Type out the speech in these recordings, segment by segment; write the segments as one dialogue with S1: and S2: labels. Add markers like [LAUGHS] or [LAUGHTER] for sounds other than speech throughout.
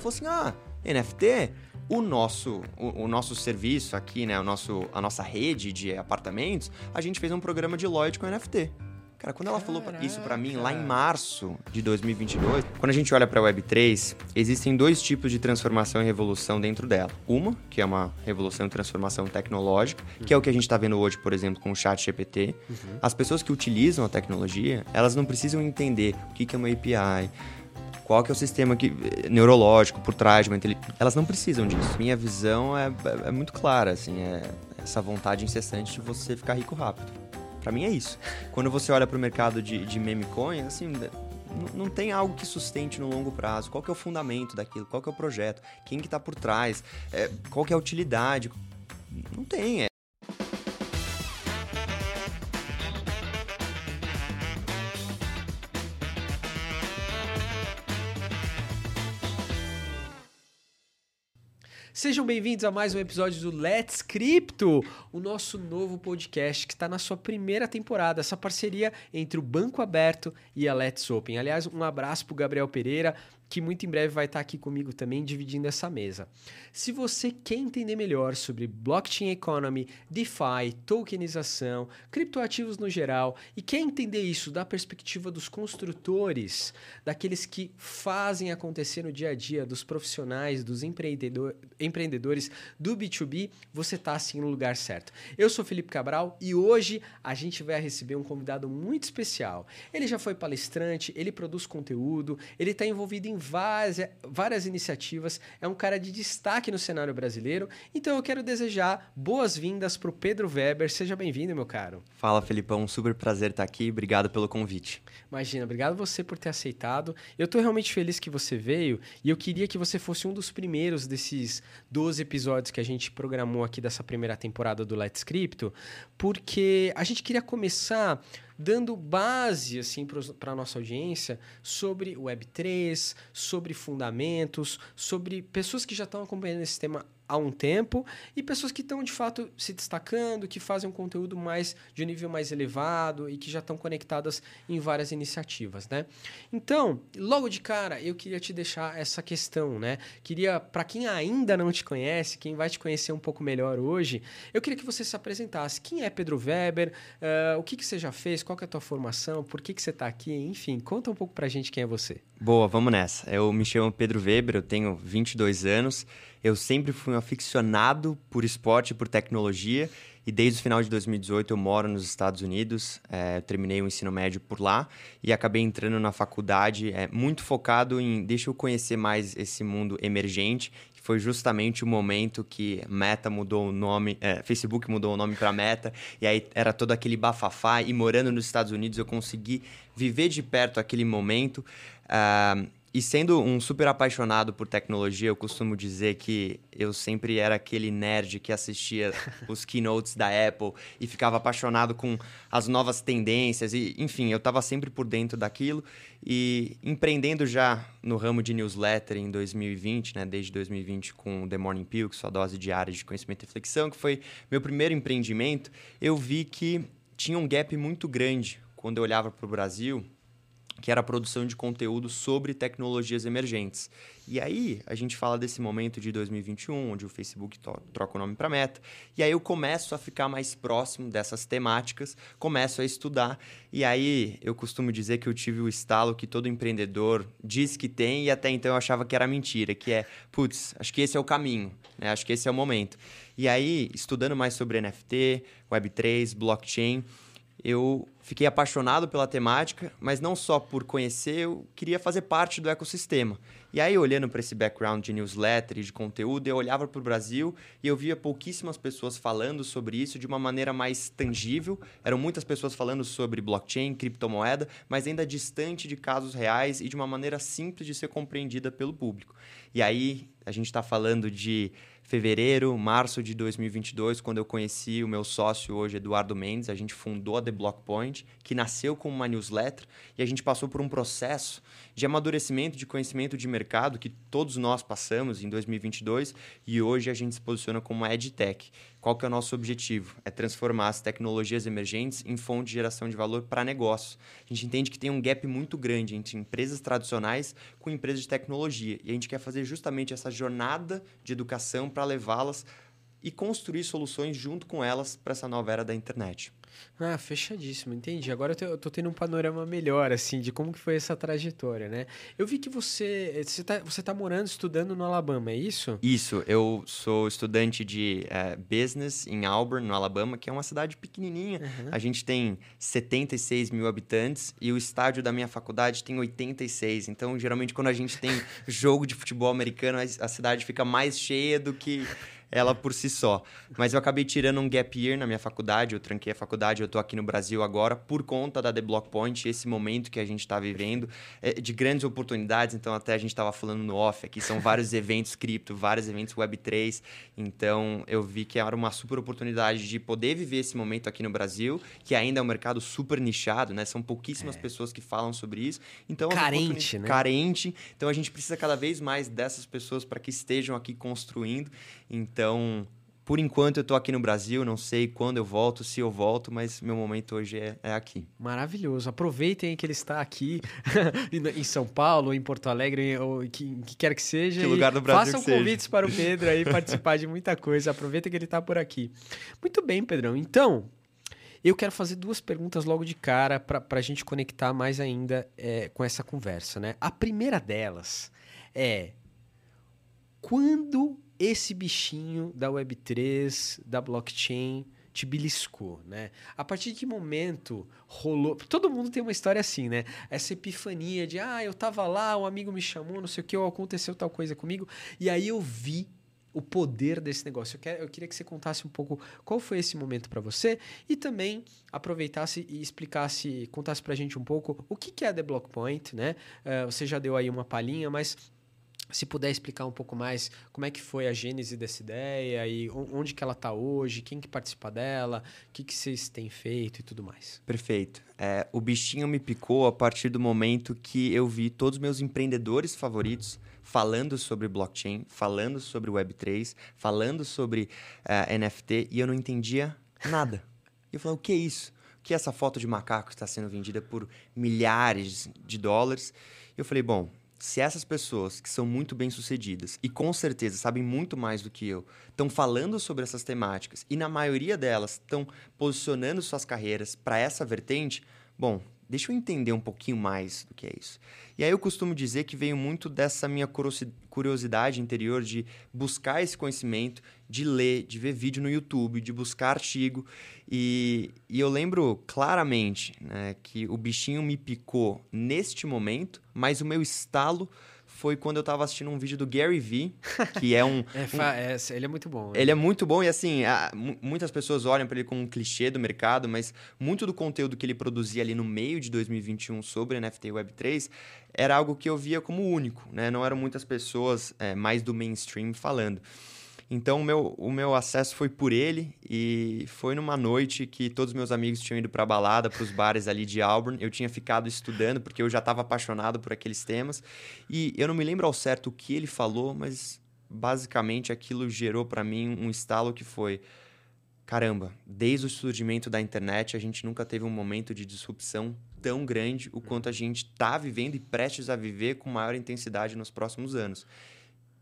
S1: ela falou assim: ah, NFT, o nosso, o, o, nosso serviço aqui, né, o nosso, a nossa rede de apartamentos, a gente fez um programa de loyalty com NFT. Cara, quando ela Caraca. falou isso para mim lá em março de 2022, quando a gente olha para a Web3, existem dois tipos de transformação e revolução dentro dela. Uma, que é uma revolução e transformação tecnológica, uhum. que é o que a gente está vendo hoje, por exemplo, com o Chat GPT. Uhum. As pessoas que utilizam a tecnologia, elas não precisam entender o que, que é uma API, qual que é o sistema que, neurológico por trás de uma inteligência. Elas não precisam disso. Minha visão é, é, é muito clara, assim, é essa vontade incessante de você ficar rico rápido. Para mim é isso. [LAUGHS] Quando você olha para o mercado de, de meme coin, assim, não tem algo que sustente no longo prazo. Qual que é o fundamento daquilo? Qual que é o projeto? Quem que está por trás? É, qual que é a utilidade? Não tem. É,
S2: Sejam bem-vindos a mais um episódio do Let's Crypto, o nosso novo podcast que está na sua primeira temporada, essa parceria entre o Banco Aberto e a Let's Open. Aliás, um abraço para o Gabriel Pereira, que muito em breve vai estar aqui comigo também dividindo essa mesa. Se você quer entender melhor sobre blockchain economy, DeFi, tokenização, criptoativos no geral e quer entender isso da perspectiva dos construtores, daqueles que fazem acontecer no dia a dia, dos profissionais, dos empreendedor, empreendedores do B2B, você está assim no lugar certo. Eu sou Felipe Cabral e hoje a gente vai receber um convidado muito especial. Ele já foi palestrante, ele produz conteúdo, ele está envolvido em várias, várias iniciativas, é um cara de destaque no cenário brasileiro. Então eu quero desejar boas-vindas para o Pedro Weber. Seja bem-vindo, meu caro.
S1: Fala, Felipão. Super prazer estar aqui. Obrigado pelo convite.
S2: Imagina, obrigado você por ter aceitado. Eu estou realmente feliz que você veio e eu queria que você fosse um dos primeiros desses 12 episódios que a gente programou aqui dessa primeira temporada do Let's Crypto, porque a gente queria começar dando base assim para a nossa audiência sobre Web3, sobre fundamentos, sobre pessoas que já estão acompanhando esse tema há um tempo e pessoas que estão de fato se destacando, que fazem um conteúdo mais de um nível mais elevado e que já estão conectadas em várias iniciativas, né? Então, logo de cara, eu queria te deixar essa questão, né? Queria, para quem ainda não te conhece, quem vai te conhecer um pouco melhor hoje, eu queria que você se apresentasse. Quem é Pedro Weber? Uh, o que, que você já fez? Qual é a tua formação? Por que, que você está aqui? Enfim, conta um pouco para a gente quem é você.
S1: Boa, vamos nessa. Eu me chamo Pedro Weber, eu tenho 22 anos. Eu sempre fui um aficionado por esporte e por tecnologia. E desde o final de 2018 eu moro nos Estados Unidos. É, terminei o ensino médio por lá e acabei entrando na faculdade é, muito focado em deixa eu conhecer mais esse mundo emergente que foi justamente o momento que Meta mudou o nome, é, Facebook mudou o nome para Meta, e aí era todo aquele bafafá, e morando nos Estados Unidos eu consegui viver de perto aquele momento. Uh, e sendo um super apaixonado por tecnologia, eu costumo dizer que eu sempre era aquele nerd que assistia [LAUGHS] os keynotes da Apple e ficava apaixonado com as novas tendências. E, enfim, eu estava sempre por dentro daquilo. E empreendendo já no ramo de newsletter em 2020, né, desde 2020 com The Morning Pill, que é sua dose diária de conhecimento e reflexão, que foi meu primeiro empreendimento, eu vi que tinha um gap muito grande quando eu olhava para o Brasil que era a produção de conteúdo sobre tecnologias emergentes. E aí a gente fala desse momento de 2021, onde o Facebook troca o nome para Meta, e aí eu começo a ficar mais próximo dessas temáticas, começo a estudar, e aí eu costumo dizer que eu tive o estalo que todo empreendedor diz que tem, e até então eu achava que era mentira, que é, putz, acho que esse é o caminho, né? acho que esse é o momento. E aí, estudando mais sobre NFT, Web3, blockchain, eu fiquei apaixonado pela temática, mas não só por conhecer, eu queria fazer parte do ecossistema. E aí, olhando para esse background de newsletter e de conteúdo, eu olhava para o Brasil e eu via pouquíssimas pessoas falando sobre isso de uma maneira mais tangível. Eram muitas pessoas falando sobre blockchain, criptomoeda, mas ainda distante de casos reais e de uma maneira simples de ser compreendida pelo público. E aí, a gente está falando de fevereiro, março de 2022, quando eu conheci o meu sócio hoje, Eduardo Mendes, a gente fundou a The Block Point que nasceu como uma newsletter, e a gente passou por um processo de amadurecimento de conhecimento de mercado que todos nós passamos em 2022 e hoje a gente se posiciona como EdTech. Qual que é o nosso objetivo? É transformar as tecnologias emergentes em fonte de geração de valor para negócios. A gente entende que tem um gap muito grande entre empresas tradicionais com empresas de tecnologia e a gente quer fazer justamente essa jornada de educação para levá-las e construir soluções junto com elas para essa nova era da internet.
S2: Ah, fechadíssimo, entendi. Agora eu tô tendo um panorama melhor, assim, de como que foi essa trajetória, né? Eu vi que você, você tá, você tá morando, estudando no Alabama, é isso?
S1: Isso, eu sou estudante de uh, Business em Auburn, no Alabama, que é uma cidade pequenininha. Uhum. A gente tem 76 mil habitantes e o estádio da minha faculdade tem 86. Então, geralmente, quando a gente tem [LAUGHS] jogo de futebol americano, a cidade fica mais cheia do que ela por si só. Mas eu acabei tirando um gap year na minha faculdade, eu tranquei a faculdade, eu estou aqui no Brasil agora por conta da The Block Point, esse momento que a gente está vivendo, é, de grandes oportunidades. Então, até a gente estava falando no off aqui, são vários [LAUGHS] eventos cripto, vários eventos Web3. Então, eu vi que era uma super oportunidade de poder viver esse momento aqui no Brasil, que ainda é um mercado super nichado, né? São pouquíssimas é. pessoas que falam sobre isso. Então,
S2: carente, né?
S1: Carente. Então, a gente precisa cada vez mais dessas pessoas para que estejam aqui construindo. Então, por enquanto eu estou aqui no Brasil, não sei quando eu volto, se eu volto, mas meu momento hoje é, é aqui.
S2: Maravilhoso. Aproveitem que ele está aqui [LAUGHS] em São Paulo, em Porto Alegre, ou que, que quer que seja.
S1: Que lugar do Brasil
S2: Façam convites para o Pedro aí [LAUGHS] participar de muita coisa. Aproveita que ele está por aqui. Muito bem, Pedrão. Então, eu quero fazer duas perguntas logo de cara para a gente conectar mais ainda é, com essa conversa. Né? A primeira delas é quando esse bichinho da Web3, da blockchain, te beliscou, né? A partir de que momento rolou... Todo mundo tem uma história assim, né? Essa epifania de, ah, eu tava lá, um amigo me chamou, não sei o que, ou aconteceu tal coisa comigo, e aí eu vi o poder desse negócio. Eu, quero, eu queria que você contasse um pouco qual foi esse momento para você e também aproveitasse e explicasse, contasse pra gente um pouco o que, que é a The Block Point, né? Uh, você já deu aí uma palhinha, mas se puder explicar um pouco mais como é que foi a gênese dessa ideia e onde que ela está hoje, quem que participa dela, o que, que vocês têm feito e tudo mais.
S1: Perfeito. É, o bichinho me picou a partir do momento que eu vi todos os meus empreendedores favoritos falando sobre blockchain, falando sobre Web3, falando sobre uh, é, NFT e eu não entendia nada. Eu falei, o que é isso? O que é essa foto de macaco está sendo vendida por milhares de dólares? E eu falei, bom, se essas pessoas que são muito bem sucedidas e com certeza sabem muito mais do que eu estão falando sobre essas temáticas e na maioria delas estão posicionando suas carreiras para essa vertente, bom, deixa eu entender um pouquinho mais do que é isso. E aí eu costumo dizer que veio muito dessa minha curiosidade interior de buscar esse conhecimento, de ler, de ver vídeo no YouTube, de buscar artigo. E, e eu lembro claramente né, que o bichinho me picou neste momento, mas o meu estalo foi quando eu estava assistindo um vídeo do Gary Vee, [LAUGHS] que é um,
S2: é,
S1: um
S2: é, ele é muito bom. Né?
S1: Ele é muito bom e assim, a, muitas pessoas olham para ele como um clichê do mercado, mas muito do conteúdo que ele produzia ali no meio de 2021 sobre NFT e Web3 era algo que eu via como único, né? Não eram muitas pessoas é, mais do mainstream falando. Então, o meu, o meu acesso foi por ele e foi numa noite que todos os meus amigos tinham ido para balada, para os bares ali de Auburn. Eu tinha ficado estudando porque eu já estava apaixonado por aqueles temas. E eu não me lembro ao certo o que ele falou, mas basicamente aquilo gerou para mim um estalo que foi caramba, desde o surgimento da internet, a gente nunca teve um momento de disrupção tão grande o quanto a gente está vivendo e prestes a viver com maior intensidade nos próximos anos.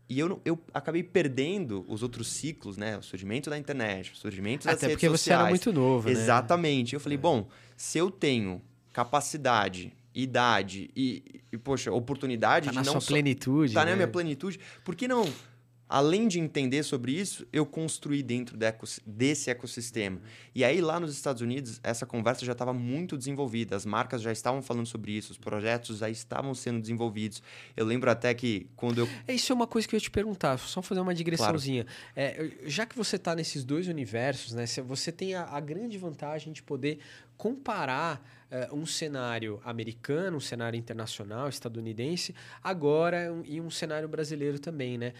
S1: E eu, eu acabei perdendo os outros ciclos, né? O surgimento da internet, o surgimento das
S2: Até
S1: redes
S2: porque você era muito novo,
S1: né? Exatamente. Eu falei, é. bom, se eu tenho capacidade, idade e, e poxa, oportunidade
S2: tá
S1: de
S2: na
S1: não
S2: sua só, plenitude,
S1: tá
S2: né?
S1: na minha plenitude, por que não além de entender sobre isso, eu construí dentro desse ecossistema. E aí, lá nos Estados Unidos, essa conversa já estava muito desenvolvida, as marcas já estavam falando sobre isso, os projetos já estavam sendo desenvolvidos. Eu lembro até que quando eu.
S2: É, isso é uma coisa que eu ia te perguntar, só fazer uma digressãozinha. Claro. É, já que você está nesses dois universos, né, você tem a, a grande vantagem de poder comparar uh, um cenário americano, um cenário internacional, estadunidense, agora um, e um cenário brasileiro também, né?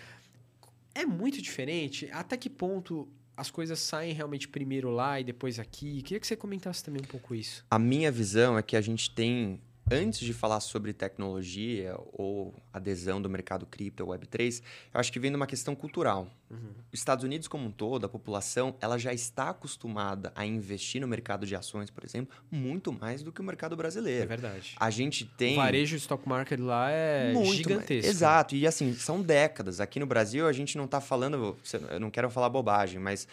S2: É muito diferente. Até que ponto as coisas saem realmente primeiro lá e depois aqui? Queria que você comentasse também um pouco isso.
S1: A minha visão é que a gente tem antes de falar sobre tecnologia ou adesão do mercado cripto ou Web3, eu acho que vem de uma questão cultural. Uhum. Estados Unidos como um todo, a população, ela já está acostumada a investir no mercado de ações, por exemplo, muito mais do que o mercado brasileiro. É
S2: verdade.
S1: A gente tem...
S2: O varejo stock market lá é muito gigantesco.
S1: Mais... Exato. E assim, são décadas. Aqui no Brasil, a gente não está falando... Eu não quero falar bobagem, mas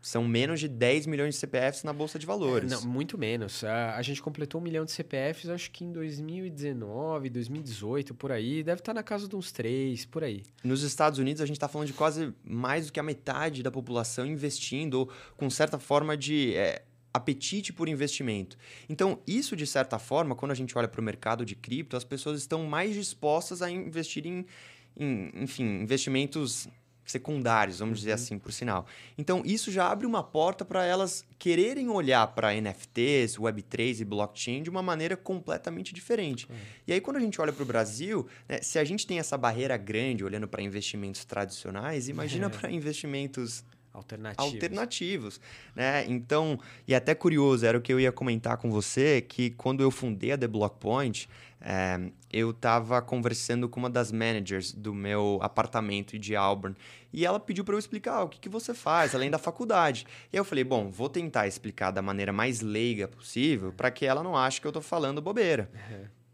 S1: são menos de 10 milhões de CPFs na Bolsa de Valores.
S2: É, não, muito menos. A, a gente completou um milhão de CPFs, acho que em 2019, 2018, por aí. Deve estar na casa de uns três, por aí.
S1: Nos Estados Unidos, a gente está falando de quase mais do que a metade da população investindo ou com certa forma de é, apetite por investimento. Então, isso, de certa forma, quando a gente olha para o mercado de cripto, as pessoas estão mais dispostas a investir em, em enfim, investimentos secundários, vamos uhum. dizer assim, por sinal. Então, isso já abre uma porta para elas quererem olhar para NFTs, Web3 e blockchain de uma maneira completamente diferente. Uhum. E aí, quando a gente olha para o Brasil, né, se a gente tem essa barreira grande olhando para investimentos tradicionais, imagina é. para investimentos
S2: alternativos.
S1: alternativos, né? Então, e até curioso, era o que eu ia comentar com você, que quando eu fundei a The Block Point, é, eu estava conversando com uma das managers do meu apartamento de Auburn e ela pediu para eu explicar o que, que você faz além da faculdade. E eu falei, bom, vou tentar explicar da maneira mais leiga possível para que ela não ache que eu estou falando bobeira.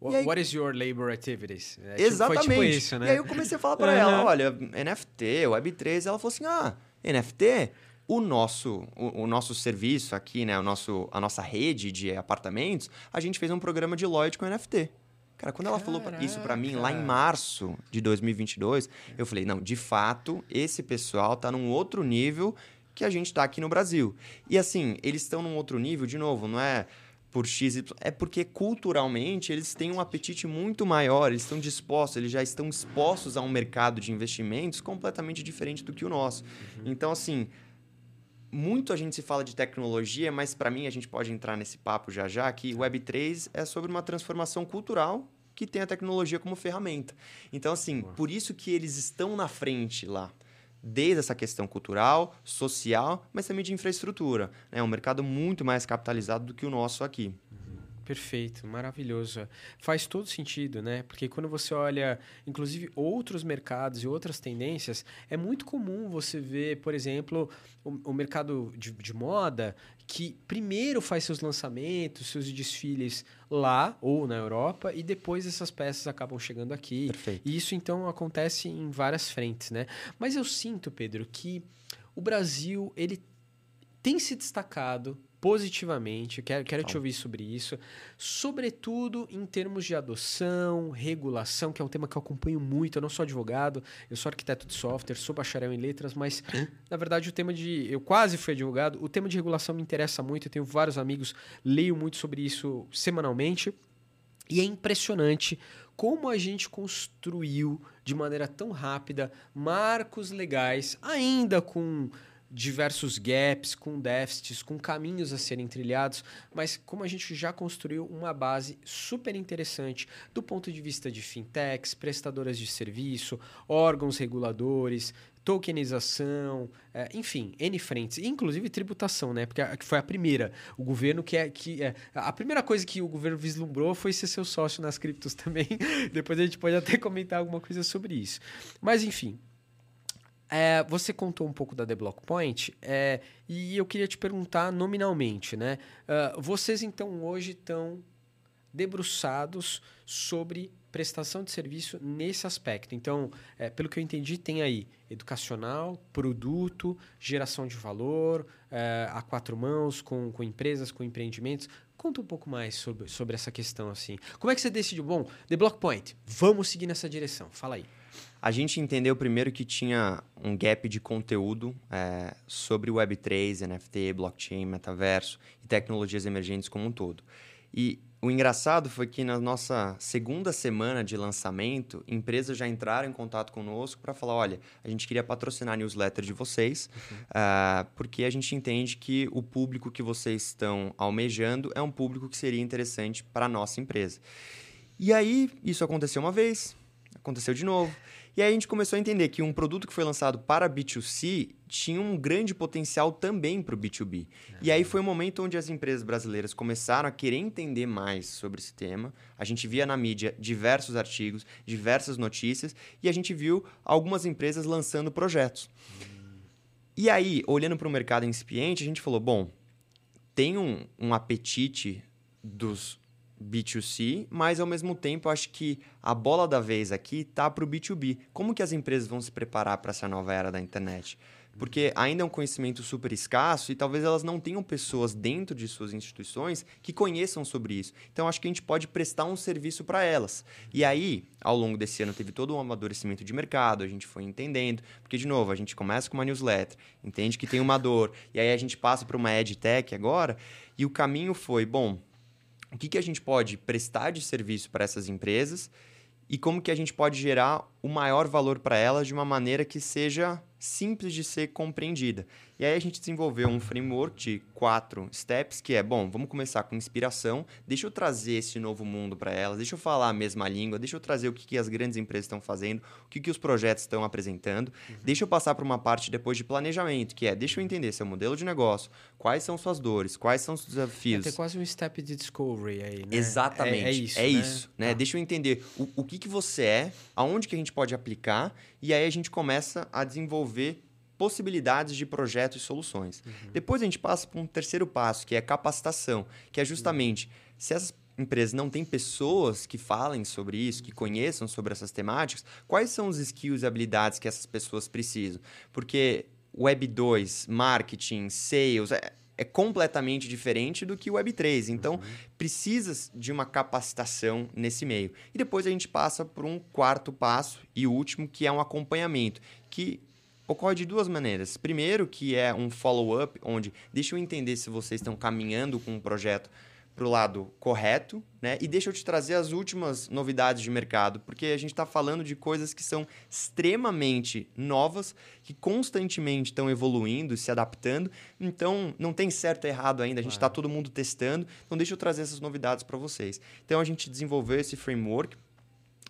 S2: Uhum. Aí... What is your labor activities?
S1: É, Exatamente. Tipo, tipo isso, né? E aí eu comecei a falar para uhum. ela, olha, NFT, Web3, ela falou assim, ah, NFT, o nosso, o, o, nosso serviço aqui, né, o nosso, a nossa rede de apartamentos, a gente fez um programa de Lloyd com NFT. Cara, quando ela Caraca. falou isso para mim lá em março de 2022, eu falei, não, de fato, esse pessoal tá num outro nível que a gente tá aqui no Brasil. E assim, eles estão num outro nível, de novo, não é por X, é porque culturalmente eles têm um apetite muito maior, eles estão dispostos, eles já estão expostos a um mercado de investimentos completamente diferente do que o nosso. Uhum. Então, assim, muito a gente se fala de tecnologia, mas para mim a gente pode entrar nesse papo já já que Web3 é sobre uma transformação cultural que tem a tecnologia como ferramenta. Então assim, por isso que eles estão na frente lá. Desde essa questão cultural, social, mas também de infraestrutura. É um mercado muito mais capitalizado do que o nosso aqui.
S2: Perfeito, maravilhoso. Faz todo sentido, né? Porque quando você olha, inclusive, outros mercados e outras tendências, é muito comum você ver, por exemplo, o, o mercado de, de, moda que primeiro faz seus lançamentos, seus desfiles lá ou na Europa e depois essas peças acabam chegando aqui.
S1: Perfeito.
S2: E isso então acontece em várias frentes, né? Mas eu sinto, Pedro, que o Brasil ele tem se destacado positivamente. Quero, quero te ouvir sobre isso. Sobretudo em termos de adoção, regulação, que é um tema que eu acompanho muito. Eu não sou advogado, eu sou arquiteto de software, sou bacharel em letras, mas na verdade o tema de. Eu quase fui advogado. O tema de regulação me interessa muito. Eu tenho vários amigos, leio muito sobre isso semanalmente. E é impressionante como a gente construiu de maneira tão rápida marcos legais, ainda com diversos gaps, com déficits, com caminhos a serem trilhados, mas como a gente já construiu uma base super interessante do ponto de vista de fintechs, prestadoras de serviço, órgãos reguladores, tokenização, é, enfim, N frentes, inclusive tributação, né? Porque foi a primeira. O governo que é. Que é, a primeira coisa que o governo vislumbrou foi ser seu sócio nas criptos [LAUGHS] também. Depois a gente pode até comentar alguma coisa sobre isso. Mas, enfim, é, você contou um pouco da The Block Point é, e eu queria te perguntar nominalmente, né? Uh, vocês então hoje estão debruçados sobre prestação de serviço nesse aspecto. Então, é, pelo que eu entendi, tem aí educacional, produto, geração de valor, é, a quatro mãos, com, com empresas, com empreendimentos. Conta um pouco mais sobre, sobre essa questão assim. Como é que você decidiu? Bom, The Block Point, vamos seguir nessa direção. Fala aí.
S1: A gente entendeu primeiro que tinha um gap de conteúdo é, sobre Web3, NFT, blockchain, metaverso e tecnologias emergentes como um todo. E o engraçado foi que na nossa segunda semana de lançamento, empresas já entraram em contato conosco para falar: olha, a gente queria patrocinar a newsletter de vocês, uhum. uh, porque a gente entende que o público que vocês estão almejando é um público que seria interessante para a nossa empresa. E aí, isso aconteceu uma vez, aconteceu de novo. E aí a gente começou a entender que um produto que foi lançado para B2C tinha um grande potencial também para o B2B. E aí foi o um momento onde as empresas brasileiras começaram a querer entender mais sobre esse tema. A gente via na mídia diversos artigos, diversas notícias, e a gente viu algumas empresas lançando projetos. E aí, olhando para o mercado incipiente, a gente falou: bom, tem um, um apetite dos B2C, mas ao mesmo tempo acho que a bola da vez aqui tá para o B2B. Como que as empresas vão se preparar para essa nova era da internet? Porque ainda é um conhecimento super escasso e talvez elas não tenham pessoas dentro de suas instituições que conheçam sobre isso. Então acho que a gente pode prestar um serviço para elas. E aí, ao longo desse ano, teve todo um amadurecimento de mercado, a gente foi entendendo. Porque, de novo, a gente começa com uma newsletter, entende que tem uma dor, e aí a gente passa para uma EdTech agora, e o caminho foi, bom, o que, que a gente pode prestar de serviço para essas empresas e como que a gente pode gerar o maior valor para elas de uma maneira que seja simples de ser compreendida. E aí a gente desenvolveu um framework de quatro steps, que é, bom, vamos começar com inspiração, deixa eu trazer esse novo mundo para elas, deixa eu falar a mesma língua, deixa eu trazer o que, que as grandes empresas estão fazendo, o que, que os projetos estão apresentando, uhum. deixa eu passar para uma parte depois de planejamento, que é, deixa eu entender seu modelo de negócio, quais são suas dores, quais são os desafios.
S2: É, tem quase um step de discovery aí, né?
S1: Exatamente. É, é isso, É né? isso, né? Tá. Deixa eu entender o, o que, que você é, aonde que a gente pode aplicar, e aí a gente começa a desenvolver possibilidades de projetos e soluções. Uhum. Depois a gente passa para um terceiro passo, que é capacitação, que é justamente se essas empresas não têm pessoas que falem sobre isso, que conheçam sobre essas temáticas, quais são os skills e habilidades que essas pessoas precisam? Porque Web 2, marketing, sales, é, é completamente diferente do que o Web 3. Então, uhum. precisa de uma capacitação nesse meio. E depois a gente passa por um quarto passo e último, que é um acompanhamento, que ocorre de duas maneiras. Primeiro, que é um follow-up, onde deixa eu entender se vocês estão caminhando com um projeto para o lado correto, né? E deixa eu te trazer as últimas novidades de mercado, porque a gente está falando de coisas que são extremamente novas, que constantemente estão evoluindo, se adaptando. Então, não tem certo e errado ainda. A gente está todo mundo testando. Então, deixa eu trazer essas novidades para vocês. Então, a gente desenvolveu esse framework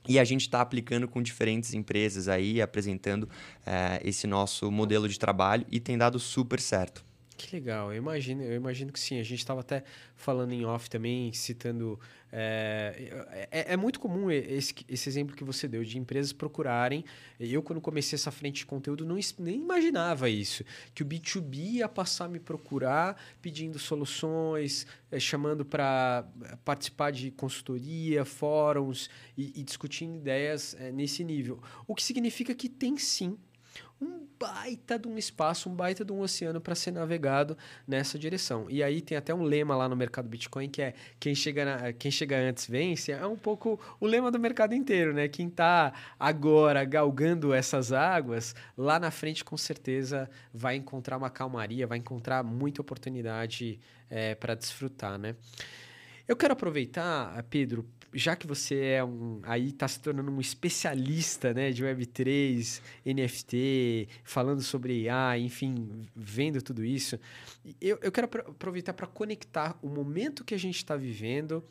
S1: e a gente está aplicando com diferentes empresas aí, apresentando é, esse nosso modelo de trabalho e tem dado super certo.
S2: Que legal, eu imagino, eu imagino que sim. A gente estava até falando em off também, citando. É, é, é, muito comum esse, esse exemplo que você deu de empresas procurarem. Eu, quando comecei essa frente de conteúdo, não, nem imaginava isso. Que o B2B ia passar a me procurar pedindo soluções, é, chamando para participar de consultoria, fóruns e, e discutindo ideias é, nesse nível. O que significa que tem sim um baita de um espaço, um baita de um oceano para ser navegado nessa direção. E aí tem até um lema lá no mercado Bitcoin que é quem chega, na, quem chega antes vence. É um pouco o lema do mercado inteiro, né? Quem está agora galgando essas águas, lá na frente com certeza vai encontrar uma calmaria, vai encontrar muita oportunidade é, para desfrutar, né? Eu quero aproveitar, Pedro, já que você é um aí está se tornando um especialista né, de Web3, NFT, falando sobre AI, enfim, vendo tudo isso, eu, eu quero aproveitar para conectar o momento que a gente está vivendo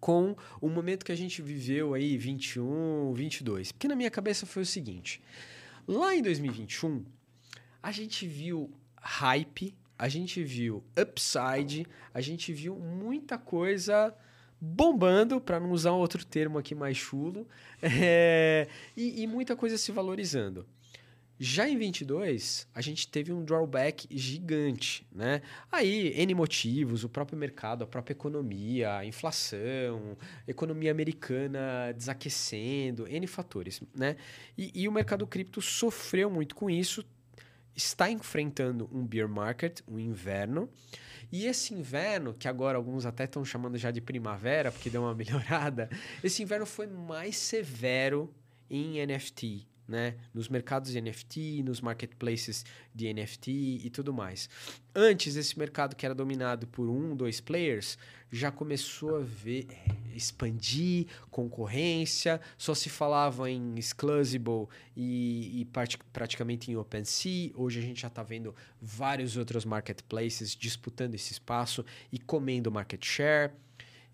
S2: com o momento que a gente viveu aí, 21, 22. Porque na minha cabeça foi o seguinte: lá em 2021, a gente viu hype, a gente viu upside, a gente viu muita coisa bombando, para não usar outro termo aqui mais chulo, [LAUGHS] é, e, e, muita coisa se valorizando. Já em 22, a gente teve um drawback gigante, né? Aí, N motivos, o próprio mercado, a própria economia, a inflação, economia americana desaquecendo, N fatores, né? E, e o mercado cripto sofreu muito com isso, está enfrentando um bear market, um inverno, e esse inverno, que agora alguns até estão chamando já de primavera, porque deu uma [LAUGHS] melhorada, esse inverno foi mais severo em NFT, né? Nos mercados de NFT, nos marketplaces de NFT e tudo mais. Antes, esse mercado que era dominado por um, dois players, já começou a ver é, expandir concorrência, só se falava em Exclusible e, e praticamente em OpenSea. Hoje a gente já está vendo vários outros marketplaces disputando esse espaço e comendo market share.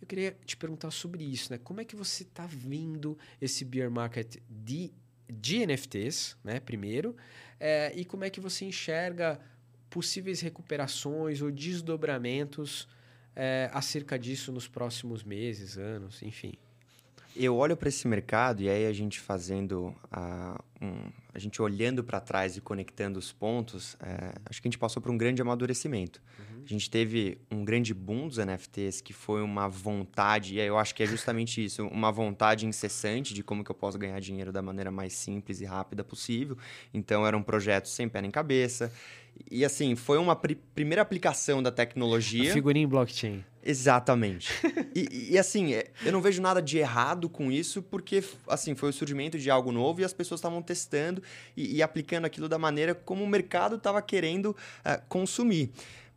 S2: Eu queria te perguntar sobre isso, né? Como é que você está vendo esse bear market de, de NFTs, né? Primeiro, é, e como é que você enxerga possíveis recuperações ou desdobramentos é, acerca disso nos próximos meses, anos, enfim?
S1: Eu olho para esse mercado e aí a gente fazendo a, um, a gente olhando para trás e conectando os pontos, é, acho que a gente passou por um grande amadurecimento. Uhum. A gente teve um grande boom dos NFTs que foi uma vontade, e eu acho que é justamente isso, uma vontade incessante de como que eu posso ganhar dinheiro da maneira mais simples e rápida possível. Então era um projeto sem pé nem cabeça. E assim, foi uma pr primeira aplicação da tecnologia.
S2: A figurinha em blockchain.
S1: Exatamente. e, e, assim, é, eu não vejo nada de errado com isso, porque assim, foi o surgimento de algo novo e as pessoas estavam testando e, e, aplicando aquilo da maneira como o mercado estava querendo uh, consumir.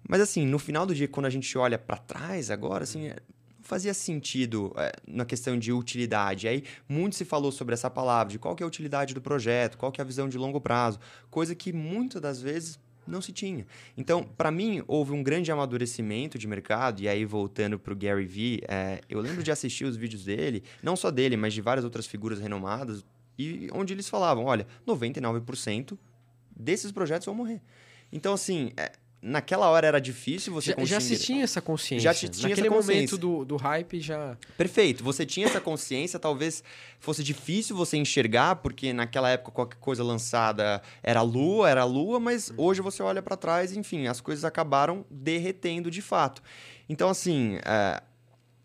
S1: Mas assim, no final do dia, quando a gente olha para trás agora, assim, é, não fazia sentido é, na questão de utilidade. Aí muito se falou sobre essa palavra, de qual que é a utilidade do projeto, qual que é a visão de longo prazo, coisa que muitas das vezes não se tinha. Então, para mim, houve um grande amadurecimento de mercado. E aí, voltando para o Gary Vee, é, eu lembro de assistir os vídeos dele, não só dele, mas de várias outras figuras renomadas, e onde eles falavam: olha, 99% desses projetos vão morrer. Então, assim, é, naquela hora era difícil você
S2: já,
S1: conseguir...
S2: Já se tinha essa consciência. Já tinha Naquele essa consciência. momento do, do hype já...
S1: Perfeito. Você tinha essa consciência, talvez fosse difícil você enxergar, porque naquela época qualquer coisa lançada era lua, era lua, mas hoje você olha para trás, enfim, as coisas acabaram derretendo de fato. Então, assim, é,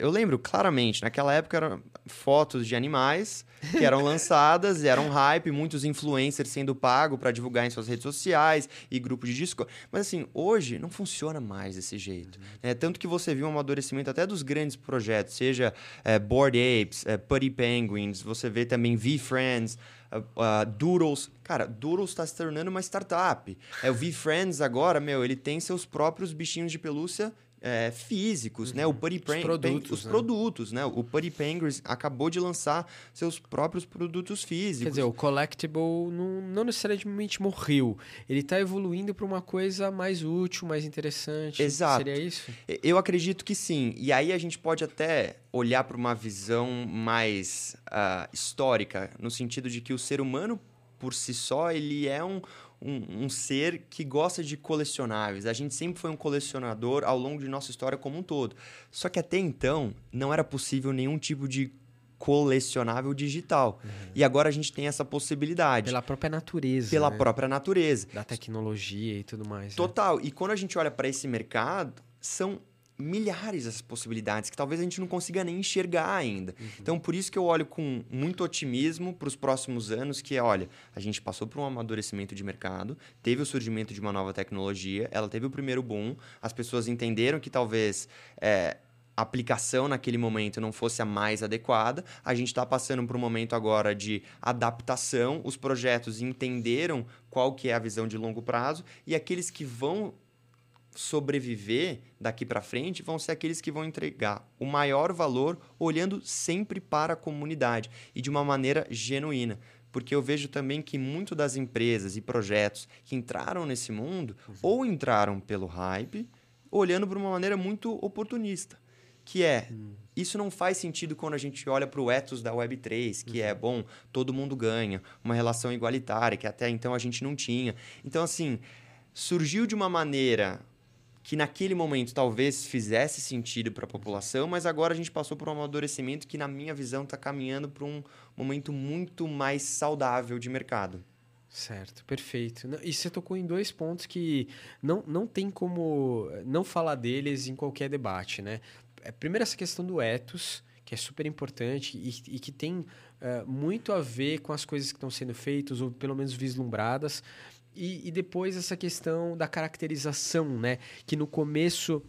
S1: eu lembro claramente, naquela época eram fotos de animais que eram lançadas, eram hype, muitos influencers sendo pagos para divulgar em suas redes sociais e grupos de disco. Mas assim, hoje não funciona mais desse jeito. Uhum. É, tanto que você viu um amadurecimento até dos grandes projetos, seja é, Bored Apes, é, Putty Penguins, você vê também V-Friends, Uh, uh, Doodles. Cara, Doodles está se tornando uma startup. É, o V-Friends agora, meu, ele tem seus próprios bichinhos de pelúcia é, físicos, uhum. né? O Putty Penguins, os, produtos, os né? produtos, né? O Putty Penguins acabou de lançar seus próprios produtos físicos.
S2: Quer dizer, o collectible não, não necessariamente morreu. Ele está evoluindo para uma coisa mais útil, mais interessante.
S1: Exato.
S2: Seria isso?
S1: Eu acredito que sim. E aí a gente pode até olhar para uma visão mais uh, histórica, no sentido de que o ser humano por si só ele é um um, um, ser que gosta de colecionáveis. A gente sempre foi um colecionador ao longo de nossa história como um todo. Só que até então não era possível nenhum tipo de colecionável digital. Uhum. E agora a gente tem essa possibilidade.
S2: Pela própria natureza.
S1: Pela
S2: né?
S1: própria natureza.
S2: Da tecnologia e tudo mais.
S1: Né? Total. Né? E quando a gente olha para esse mercado, são milhares as possibilidades que talvez a gente não consiga nem enxergar ainda. Uhum. Então, por isso que eu olho com muito otimismo para os próximos anos, que é, olha, a gente passou por um amadurecimento de mercado, teve o surgimento de uma nova tecnologia, ela teve o primeiro boom, as pessoas entenderam que talvez... É, a aplicação naquele momento não fosse a mais adequada. A gente está passando por um momento agora de adaptação. Os projetos entenderam qual que é a visão de longo prazo e aqueles que vão sobreviver daqui para frente vão ser aqueles que vão entregar o maior valor olhando sempre para a comunidade e de uma maneira genuína. Porque eu vejo também que muito das empresas e projetos que entraram nesse mundo uhum. ou entraram pelo hype, olhando por uma maneira muito oportunista. Que é, uhum. isso não faz sentido quando a gente olha para o ethos da Web3, que é, uhum. é, bom, todo mundo ganha, uma relação igualitária, que até então a gente não tinha. Então, assim, surgiu de uma maneira que naquele momento talvez fizesse sentido para a população, mas agora a gente passou por um amadurecimento que, na minha visão, está caminhando para um momento muito mais saudável de mercado.
S2: Certo, perfeito. E você tocou em dois pontos que não, não tem como não falar deles em qualquer debate, né? É, primeiro, essa questão do ethos, que é super importante e, e que tem uh, muito a ver com as coisas que estão sendo feitas, ou pelo menos vislumbradas. E, e depois essa questão da caracterização, né? Que no começo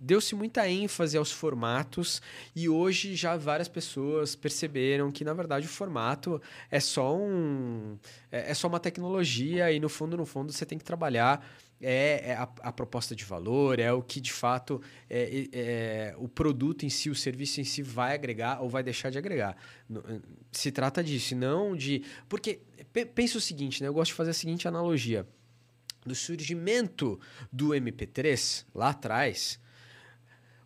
S2: deu-se muita ênfase aos formatos e hoje já várias pessoas perceberam que na verdade o formato é só um é, é só uma tecnologia e no fundo no fundo você tem que trabalhar é, é a, a, proposta de valor, é o que de fato é, é, o produto em si, o serviço em si vai agregar ou vai deixar de agregar. Se trata disso, não de. Porque pensa o seguinte, né? Eu gosto de fazer a seguinte analogia. Do surgimento do MP3 lá atrás,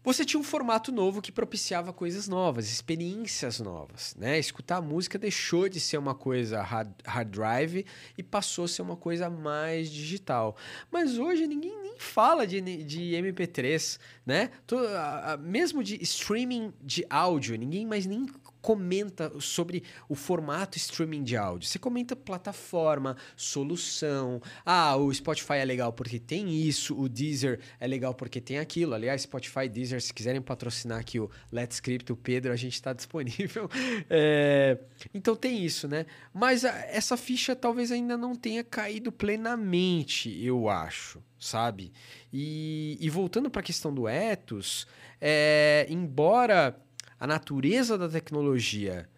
S2: você tinha um formato novo que propiciava coisas novas, experiências novas, né? Escutar música deixou de ser uma coisa hard, hard drive e passou a ser uma coisa mais digital. Mas hoje ninguém nem fala de, de MP3, né? Tô, a, a, mesmo de streaming de áudio, ninguém mais nem comenta sobre o formato streaming de áudio. Você comenta plataforma, solução. Ah, o Spotify é legal porque tem isso, o Deezer é legal porque tem aquilo. Aliás, Spotify, Deezer, se quiserem patrocinar aqui o Let's Script, o Pedro, a gente está disponível. [LAUGHS] É... Então tem isso, né? Mas a, essa ficha talvez ainda não tenha caído plenamente, eu acho, sabe? E, e voltando para a questão do ethos, é, embora a natureza da tecnologia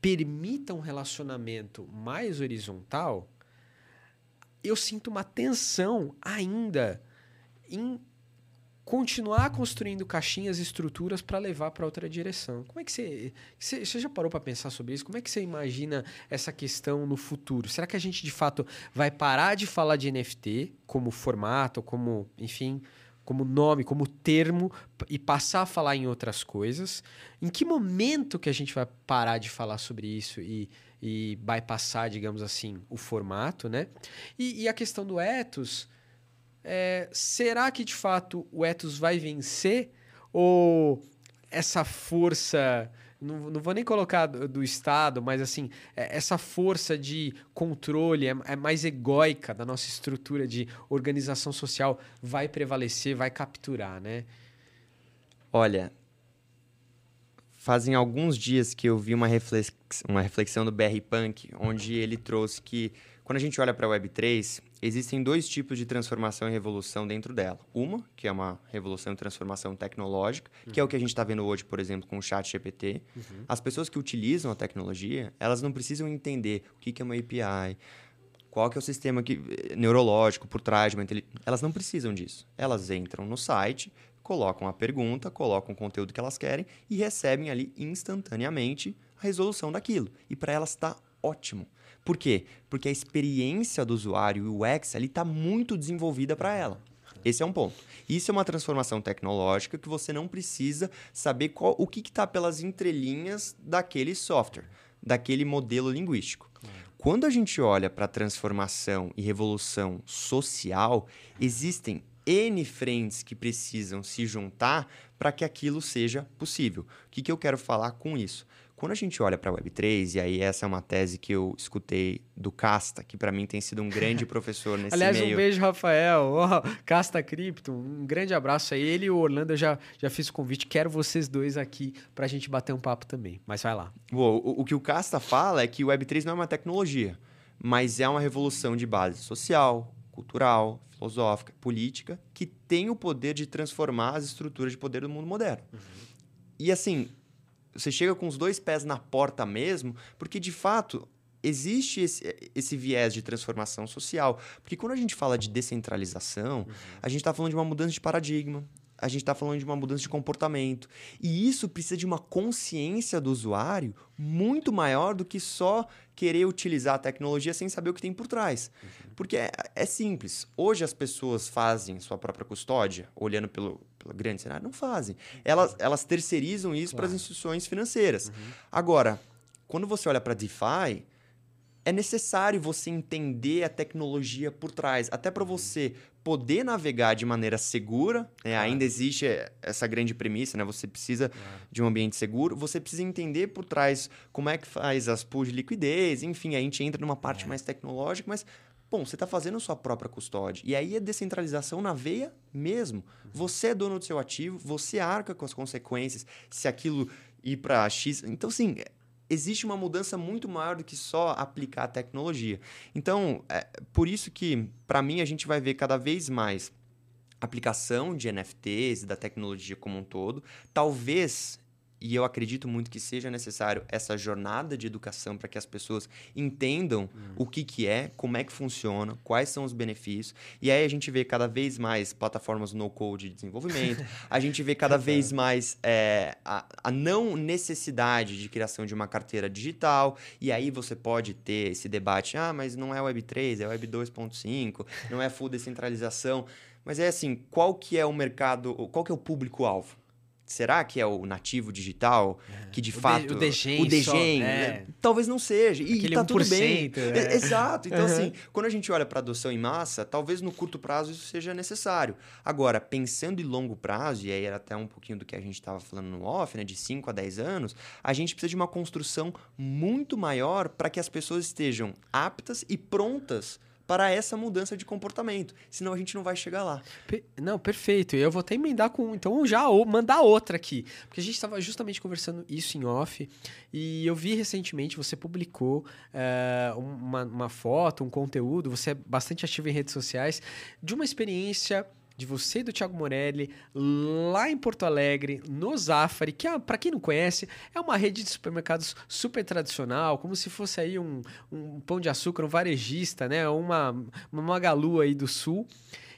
S2: permita um relacionamento mais horizontal, eu sinto uma tensão ainda em continuar construindo caixinhas e estruturas para levar para outra direção. Como é que você, você, já parou para pensar sobre isso? Como é que você imagina essa questão no futuro? Será que a gente de fato vai parar de falar de NFT como formato, como, enfim, como nome, como termo e passar a falar em outras coisas. Em que momento que a gente vai parar de falar sobre isso e, e bypassar, digamos assim, o formato, né? E, e a questão do ethos, é, será que de fato o ethos vai vencer ou essa força não, não vou nem colocar do, do Estado, mas assim, é, essa força de controle é, é, mais egóica da nossa estrutura de organização social vai prevalecer, vai capturar, né?
S1: Olha, fazem alguns dias que eu vi uma, reflex, uma reflexão do BR Punk, onde ele trouxe que quando a gente olha para a Web3, existem dois tipos de transformação e revolução dentro dela. Uma, que é uma revolução e transformação tecnológica, uhum. que é o que a gente está vendo hoje, por exemplo, com o chat GPT. Uhum. As pessoas que utilizam a tecnologia, elas não precisam entender o que, que é uma API, qual que é o sistema que, neurológico por trás de uma inteligência. Elas não precisam disso. Elas entram no site, colocam a pergunta, colocam o conteúdo que elas querem e recebem ali instantaneamente a resolução daquilo. E para elas está ótimo. Por quê? Porque a experiência do usuário e o UX ali está muito desenvolvida para ela. Esse é um ponto. Isso é uma transformação tecnológica que você não precisa saber qual, o que está pelas entrelinhas daquele software, daquele modelo linguístico. Quando a gente olha para transformação e revolução social, existem N frentes que precisam se juntar para que aquilo seja possível. O que, que eu quero falar com isso? Quando a gente olha para a Web3, e aí essa é uma tese que eu escutei do Casta, que para mim tem sido um grande [LAUGHS] professor nesse
S2: Aliás,
S1: meio.
S2: Aliás, um beijo, Rafael. Oh, Casta Cripto, um grande abraço aí. Ele e o Orlando, eu já, já fiz o convite. Quero vocês dois aqui para a gente bater um papo também. Mas vai lá.
S1: o, o que o Casta fala é que o Web3 não é uma tecnologia, mas é uma revolução de base social, cultural, filosófica, política, que tem o poder de transformar as estruturas de poder do mundo moderno. Uhum. E assim, você chega com os dois pés na porta mesmo, porque de fato existe esse, esse viés de transformação social. Porque quando a gente fala de descentralização, uhum. a gente está falando de uma mudança de paradigma, a gente está falando de uma mudança de comportamento. E isso precisa de uma consciência do usuário muito maior do que só querer utilizar a tecnologia sem saber o que tem por trás. Uhum. Porque é, é, simples. Hoje as pessoas fazem sua própria custódia, olhando pelo, pelo grande cenário, não fazem. Elas, elas terceirizam isso claro. para as instituições financeiras. Uhum. Agora, quando você olha para DeFi, é necessário você entender a tecnologia por trás, até para você poder navegar de maneira segura. Né? Claro. Ainda existe essa grande premissa, né? Você precisa claro. de um ambiente seguro, você precisa entender por trás como é que faz as pools de liquidez, enfim, a gente entra numa parte é. mais tecnológica, mas Bom, você está fazendo sua própria custódia. E aí é descentralização na veia mesmo. Você é dono do seu ativo, você arca com as consequências se aquilo ir para X. Então, sim, existe uma mudança muito maior do que só aplicar a tecnologia. Então, é por isso que, para mim, a gente vai ver cada vez mais aplicação de NFTs da tecnologia como um todo. Talvez e eu acredito muito que seja necessário essa jornada de educação para que as pessoas entendam hum. o que, que é, como é que funciona, quais são os benefícios. E aí a gente vê cada vez mais plataformas no-code de desenvolvimento, [LAUGHS] a gente vê cada vez mais é, a, a, não necessidade de criação de uma carteira digital, e aí você pode ter esse debate, ah, mas não é Web 3, é Web 2.5, não é full descentralização. Mas é assim, qual que é o mercado, qual que é o público-alvo? Será que é o nativo digital
S2: É.
S1: que de
S2: O de-
S1: fato
S2: o degen
S1: o degen,
S2: só,
S1: né?
S2: é.
S1: talvez não seja e
S2: Aquele
S1: tá tudo bem
S2: 1%?
S1: E- exato então
S2: Uhum.
S1: assim quando a gente olha para adoção em massa talvez no curto prazo isso seja necessário agora pensando em longo prazo e aí era até um pouquinho do que a gente estava falando no off né de 5 a 10 anos a gente precisa de uma construção muito maior para que as pessoas estejam aptas e prontas para essa mudança de comportamento senão a gente não vai chegar lá
S2: Pe- Não, perfeito. Eu vou até emendar com. Então, já o- mandar outra aqui. Porque a gente estava justamente conversando isso em off. E eu vi recentemente, você publicou eh, uma, uma foto, um conteúdo. Você é bastante ativo em redes sociais. De uma experiência de você e do Thiago Morelli lá em Porto Alegre, no Zafari, que é, para quem não conhece, é uma rede de supermercados super tradicional, como se fosse aí um, um pão de açúcar, um varejista, né? Uma, uma Magalu aí do sul.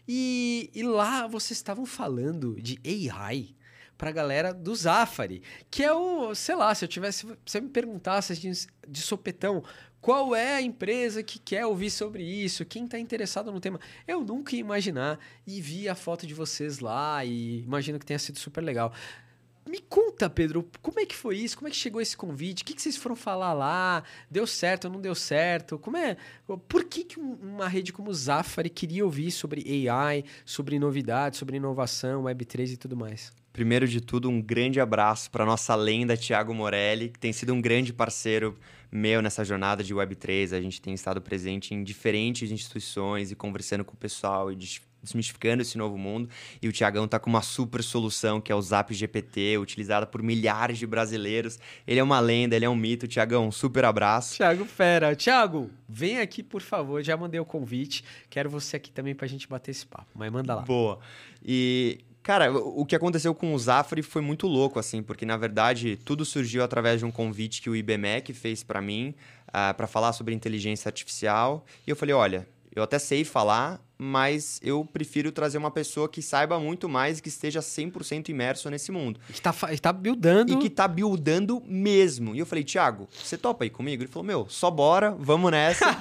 S2: E, e lá vocês estavam falando de AI pra galera do Zafari, que é o, sei lá, se eu tivesse, se você me perguntasse assim, de sopetão, qual é a empresa que quer ouvir sobre isso, quem está interessado no tema, eu nunca ia imaginar e vi a foto de vocês lá e imagino que tenha sido super legal. Me conta, Pedro, como é que foi isso? Como é que chegou esse convite? O que, que vocês foram falar lá? Deu certo ou não deu certo? Como é? Por que, que um- uma rede como o Zafari queria ouvir sobre AI, sobre novidades, sobre inovação, Web3 e tudo mais?
S1: Primeiro de tudo, um grande abraço para nossa lenda Thiago Morelli, que tem sido um grande parceiro meu nessa jornada de Web3. A gente tem estado presente em diferentes instituições e conversando com o pessoal e des- desmistificando esse novo mundo. E o Tiagão tá com uma super solução que é o Zap GPT, utilizada por milhares de brasileiros. Ele é uma lenda, ele é um mito. Tiagão, um super abraço.
S2: Thiago Fera. Thiago, vem aqui, por favor. Já mandei o convite. Quero você aqui também pra gente bater esse papo. Mas manda lá.
S1: Boa. E, cara, o que aconteceu com o Zafre foi muito louco, assim, porque na verdade tudo surgiu através de um convite que o IBMEC fez para mim, para falar sobre inteligência artificial. E eu falei: olha, eu até sei falar, mas eu prefiro trazer uma pessoa que saiba muito mais e que esteja 100% imerso nesse mundo.
S2: Que tá, tá buildando.
S1: E que tá buildando mesmo. E eu falei, Thiago, você topa aí comigo? Ele falou, meu, só bora, vamos nessa. [LAUGHS]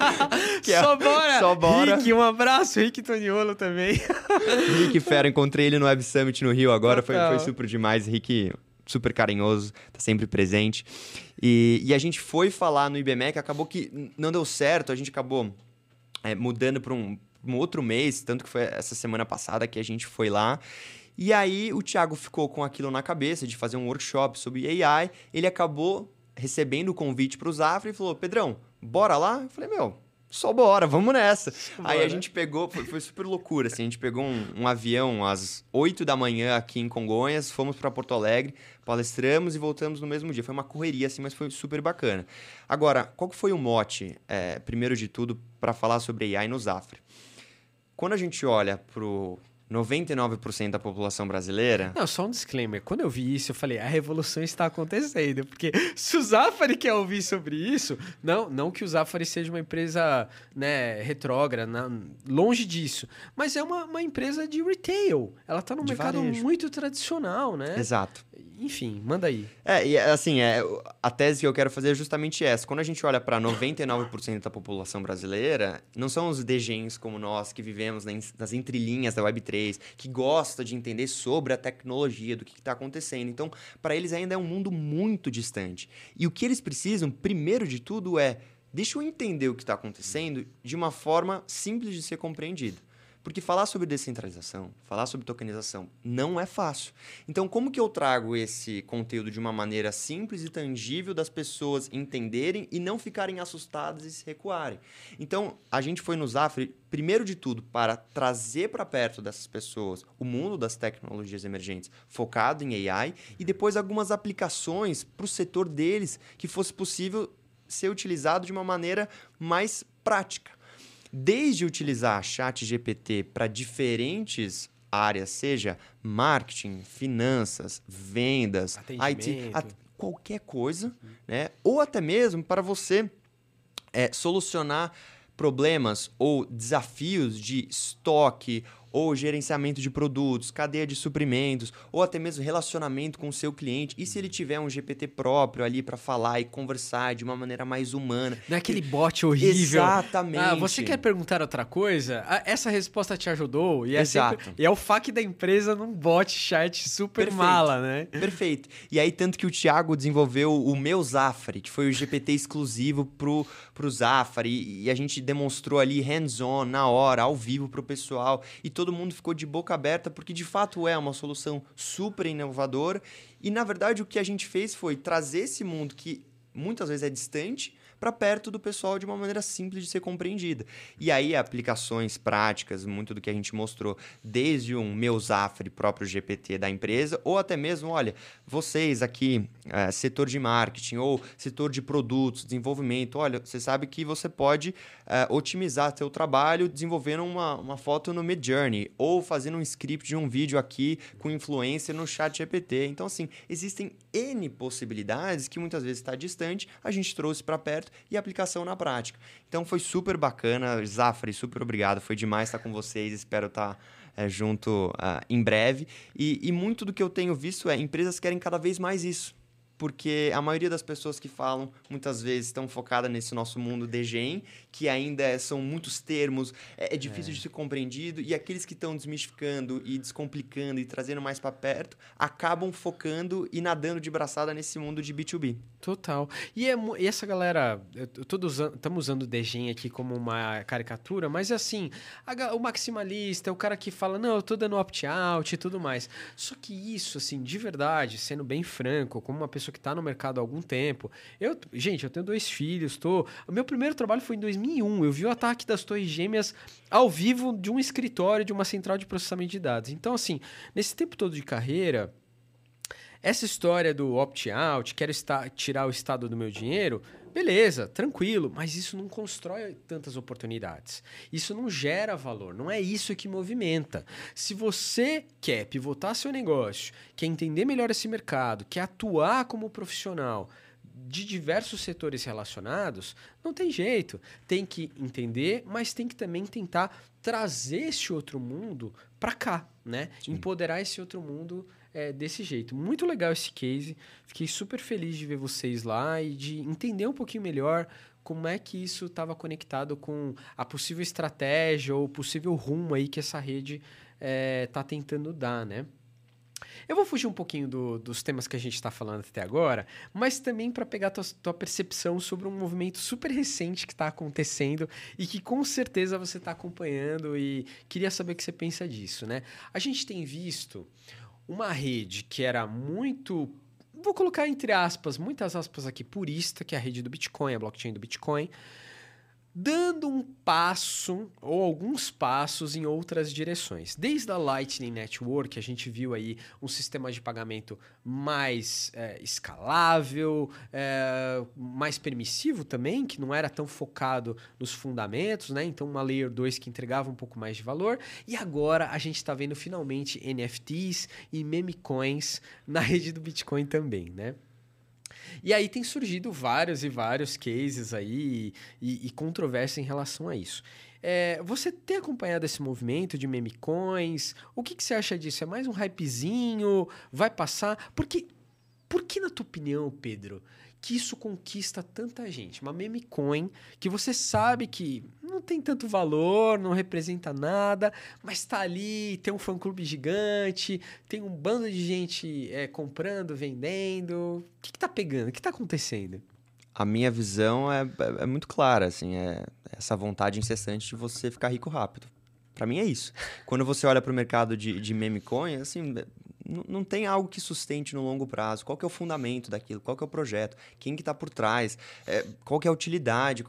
S1: É-
S2: Só bora!
S1: Só bora.
S2: Rick, um abraço. Rick Toniolo também. [LAUGHS]
S1: Rick Fera, encontrei ele no Web Summit no Rio agora, foi, foi super demais. Rick, super carinhoso, tá sempre presente. E, e a gente foi falar no IBMEC, acabou que não deu certo, a gente acabou é, mudando para um, um outro mês, tanto que foi essa semana passada que a gente foi lá. E aí o Thiago ficou com aquilo na cabeça de fazer um workshop sobre AI. Ele acabou recebendo o convite para o Zafra e falou: Pedrão, bora lá? Eu falei: Meu, só bora, vamos nessa. Aí a
S2: Bora.
S1: gente pegou, foi, foi super loucura, assim, a gente pegou um, um avião às 8 da manhã aqui em Congonhas, fomos para Porto Alegre, palestramos e voltamos no mesmo dia. Foi uma correria, assim, mas foi super bacana. Agora, qual foi o mote, é, primeiro de tudo, para falar sobre AI no Zafre? Quando a gente olha pro 99% da população brasileira,
S2: Não, só um disclaimer. Quando eu vi isso, eu falei, a revolução está acontecendo. Porque [LAUGHS] se o Zafari quer ouvir sobre isso, não, não que o Zafari seja uma empresa né, retrógrada, longe disso. Mas é uma, uma empresa de retail. Ela está num
S1: De
S2: mercado
S1: varejo.
S2: muito tradicional, né?
S1: exato.
S2: Enfim, manda aí.
S1: É, e assim, é, a tese que eu quero fazer é justamente essa. Quando a gente olha para 99% da população brasileira, não são os degens como nós que vivemos nas entrelinhas da Web3, que gosta de entender sobre a tecnologia, do que está acontecendo. Então, para eles ainda é um mundo muito distante. E o que eles precisam, primeiro de tudo, é deixa eu entender o que está acontecendo de uma forma simples de ser compreendida. Porque falar sobre descentralização, falar sobre tokenização, não é fácil. Então, como que eu trago esse conteúdo de uma maneira simples e tangível das pessoas entenderem e não ficarem assustadas e se recuarem? Então, a gente foi no Zafre, primeiro de tudo, para trazer para perto dessas pessoas o mundo das tecnologias emergentes, focado em AI, e depois algumas aplicações para o setor deles que fosse possível ser utilizado de uma maneira mais prática. Desde utilizar chat GPT para diferentes áreas, seja marketing, finanças, vendas, IT, qualquer coisa, né? Ou até mesmo para você é, solucionar problemas ou desafios de estoque ou gerenciamento de produtos, cadeia de suprimentos, ou até mesmo relacionamento com o seu cliente. E se ele tiver um GPT próprio ali para falar e conversar de uma maneira mais humana?
S2: Não é aquele bot horrível.
S1: Exatamente.
S2: Ah, você quer perguntar outra coisa? Ah, essa resposta te ajudou? E é,
S1: Exato.
S2: sempre, e é o FAQ da empresa num bot chat super
S1: Perfeito.
S2: mala, né?
S1: Perfeito. E aí, tanto que o Thiago desenvolveu o meu Zafari, que foi o GPT exclusivo pro, pro Zafari. E, e a gente demonstrou ali hands-on, na hora, ao vivo pro pessoal. E todo mundo ficou de boca aberta, porque de fato é uma solução super inovadora. E na verdade, o que a gente fez foi trazer esse mundo que muitas vezes é distante para perto do pessoal de uma maneira simples de ser compreendida. E aí, aplicações práticas, muito do que a gente mostrou, desde um meu Zafre, próprio GPT da empresa, ou até mesmo, olha, vocês aqui, é, setor de marketing ou setor de produtos, desenvolvimento, olha, você sabe que você pode é, otimizar seu trabalho desenvolvendo uma, uma foto no Midjourney ou fazendo um script de um vídeo aqui com influencer no chat GPT. Então, assim, existem N possibilidades que muitas vezes está distante, a gente trouxe para perto e aplicação na prática. Então foi super bacana. Zafre, super obrigado. Foi demais estar com vocês. Espero estar é, junto uh, em breve. E, e muito do que eu tenho visto é empresas querem cada vez mais isso porque a maioria das pessoas que falam muitas vezes estão focadas nesse nosso mundo de gen, que ainda são muitos termos, é, é difícil é. de ser compreendido, e aqueles que estão desmistificando e descomplicando e trazendo mais para perto acabam focando e nadando de braçada nesse mundo de B2B.
S2: Total. E, é, e essa galera, estamos usando o Degen aqui como uma caricatura, mas é assim, a, o maximalista é o cara que fala, não, eu tô dando opt-out e tudo mais. Só que isso, assim, de verdade, sendo bem franco, como uma pessoa que está no mercado há algum tempo, eu, gente, eu tenho dois filhos, tô... O meu primeiro trabalho foi em 2001, eu vi o ataque das torres gêmeas ao vivo de um escritório, de uma central de processamento de dados. Então, assim, nesse tempo todo de carreira essa história do opt-out, quero estar, tirar o estado do meu dinheiro, beleza, tranquilo, mas isso não constrói tantas oportunidades. Isso não gera valor, não é isso que movimenta. Se você quer pivotar seu negócio, quer entender melhor esse mercado, quer atuar como profissional de diversos setores relacionados, não tem jeito. Tem que entender, mas tem que também tentar trazer esse outro mundo para cá, né? Sim. Empoderar esse outro mundo é, desse jeito. Muito legal esse case. Fiquei super feliz de ver vocês lá e de entender um pouquinho melhor como é que isso estava conectado com a possível estratégia ou possível rumo aí que essa rede está é, tá tentando dar, né? Eu vou fugir um pouquinho do, dos temas que a gente está falando até agora, mas também para pegar tua, tua percepção sobre um movimento super recente que está acontecendo e que com certeza você está acompanhando e queria saber o que você pensa disso, né? A gente tem visto uma rede que era muito vou colocar entre aspas, muitas aspas aqui, purista, que é a rede do Bitcoin, a blockchain do Bitcoin, dando um passo ou alguns passos em outras direções. Desde a Lightning Network, a gente viu aí um sistema de pagamento mais é, escalável, é, mais permissivo também, que não era tão focado nos fundamentos, né? Então, uma Layer 2 que entregava um pouco mais de valor. E agora a gente está vendo finalmente NFTs e meme coins na [LAUGHS] rede do Bitcoin também, né? E aí tem surgido vários e vários cases aí e, e controvérsia em relação a isso. É, você tem acompanhado esse movimento de meme coins? O que, que você acha disso? É mais um hypezinho? Vai passar? Porque, por que, na tua opinião, Pedro, que isso conquista tanta gente. Uma meme coin que você sabe que não tem tanto valor, não representa nada, mas está ali, tem um fã-clube gigante, tem um bando de gente é, comprando, vendendo. O que, está pegando? O que está acontecendo?
S1: A minha visão é, é, é muito clara, assim, é essa vontade incessante de você ficar rico rápido. Para mim é isso. Quando você olha para o mercado de, de meme coin, assim, não tem algo que sustente no longo prazo. Qual que é o fundamento daquilo? Qual que é o projeto? Quem que está por trás? É, qual que é a utilidade?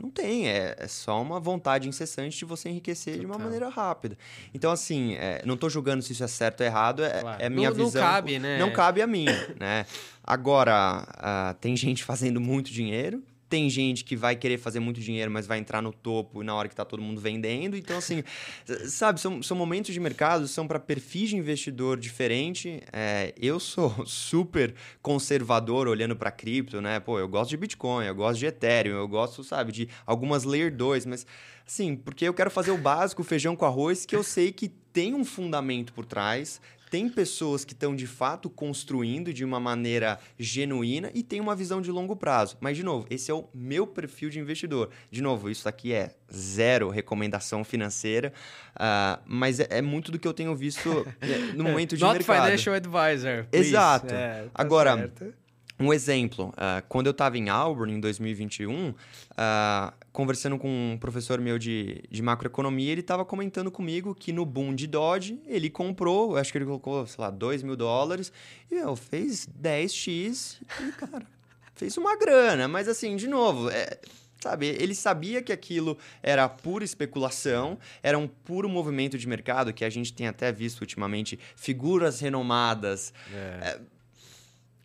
S1: Não tem, é, é, só uma vontade incessante de você enriquecer Total. de uma maneira rápida. Então, assim, é, não estou julgando se isso é certo ou errado, é, claro. é minha
S2: não,
S1: visão.
S2: Não cabe, né?
S1: Não cabe a mim, né? Agora, uh, tem gente fazendo muito dinheiro, tem gente que vai querer fazer muito dinheiro, mas vai entrar no topo na hora que está todo mundo vendendo. Então, assim, [LAUGHS] sabe, são, são momentos de mercado, são para perfis de investidor diferente. É, eu sou [LAUGHS] super conservador olhando para cripto, né? Pô, eu gosto de Bitcoin, eu gosto de Ethereum, eu gosto, sabe, de algumas Layer 2, mas, assim, porque eu quero fazer o básico, feijão com arroz, que eu sei que tem um fundamento por trás, tem pessoas que estão de fato construindo de uma maneira genuína e tem uma visão de longo prazo. Mas, de novo, esse é o meu perfil de investidor. De novo, isso aqui é zero recomendação financeira, uh, mas é, é, muito do que eu tenho visto [LAUGHS] é, no momento de
S2: Not
S1: mercado.
S2: financial advisor.
S1: Please. Exato. É, tá Agora. Certo um exemplo, uh, quando eu estava em Auburn, em 2021, uh, ah, conversando com um professor meu de, de macroeconomia, ele estava comentando comigo que no boom de Dodge, ele comprou, acho que ele colocou, sei lá, 2 mil dólares, e eu, fez 10x, e, cara, [LAUGHS] fez uma grana. Mas assim, de novo, é, sabe, ele sabia que aquilo era pura especulação, era um puro movimento de mercado, que a gente tem até visto ultimamente figuras renomadas...
S2: É. É,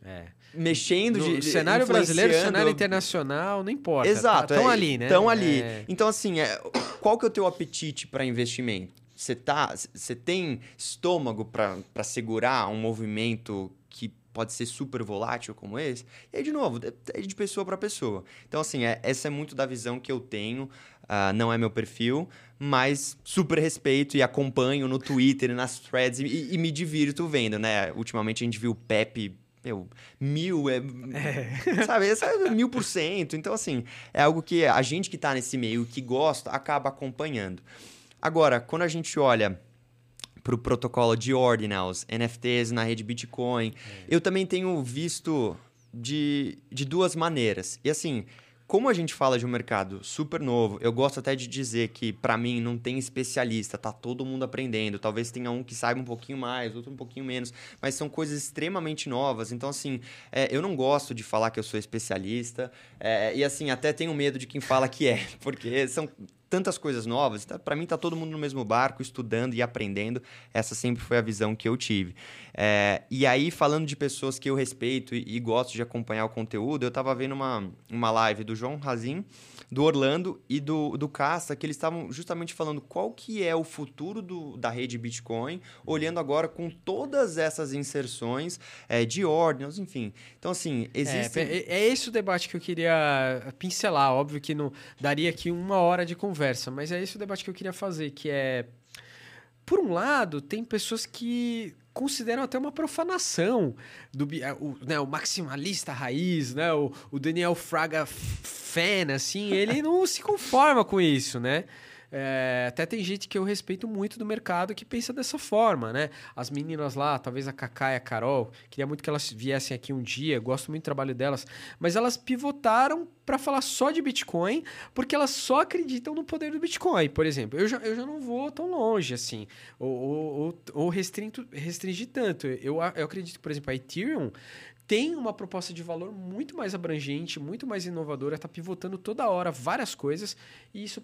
S2: é
S1: mexendo
S2: no de cenário brasileiro, cenário internacional, não importa.
S1: Exato,
S2: estão
S1: é,
S2: ali, né?
S1: Estão ali. É. Então assim, é, qual que é o teu apetite para investimento? Você tá, você tem estômago para segurar um movimento que pode ser super volátil como esse? E aí, de novo, é de pessoa para pessoa. Então, assim, é, essa é muito da visão que eu tenho. Uh, não é meu perfil, mas super respeito e acompanho no Twitter, nas threads e, e me divirto vendo, né? Ultimamente a gente viu o Pepe meu, mil é, é. [LAUGHS] Sabe, é mil por cento. Então, assim, é algo que a gente que está nesse meio, que gosta, acaba acompanhando. Agora, quando a gente olha para o protocolo de Ordinals, NFTs na rede Bitcoin, é. eu também tenho visto de, de duas maneiras. E assim, como a gente fala de um mercado super novo, eu gosto até de dizer que para mim não tem especialista, tá todo mundo aprendendo. Talvez tenha um que saiba um pouquinho mais, outro um pouquinho menos, mas são coisas extremamente novas. Então, assim, é, eu não gosto de falar que eu sou especialista, é, e assim, até tenho medo de quem fala que é, [LAUGHS] porque são tantas coisas novas. Então, para mim, tá todo mundo no mesmo barco, estudando e aprendendo. Essa sempre foi a visão que eu tive. É, e aí, falando de pessoas que eu respeito e, e gosto de acompanhar o conteúdo, eu estava vendo uma, uma live do João Razin, do Orlando e do, do Casta, que eles estavam justamente falando qual que é o futuro do, da rede Bitcoin, olhando agora com todas essas inserções é, de ordens, enfim. Então, assim, existe...
S2: É, é, é esse o debate que eu queria pincelar. Óbvio que não daria aqui uma hora de conversa conversa, mas é esse o debate que eu queria fazer, que é por um lado, tem pessoas que consideram até uma profanação do é, o, né, o maximalista raiz, né, o, o Daniel Fraga fan, assim, ele não se conforma com isso, né? É, até tem gente que eu respeito muito do mercado que pensa dessa forma, né? As meninas lá, talvez a Cacá e a Carol, queria muito que elas viessem aqui um dia, gosto muito do trabalho delas, mas elas pivotaram para falar só de Bitcoin, porque elas só acreditam no poder do Bitcoin, por exemplo. Eu já, eu já não vou tão longe assim, ou, ou, ou restringo, restringir tanto. Eu, eu acredito, por exemplo, a Ethereum tem uma proposta de valor muito mais abrangente, muito mais inovadora, está pivotando toda hora várias coisas, e isso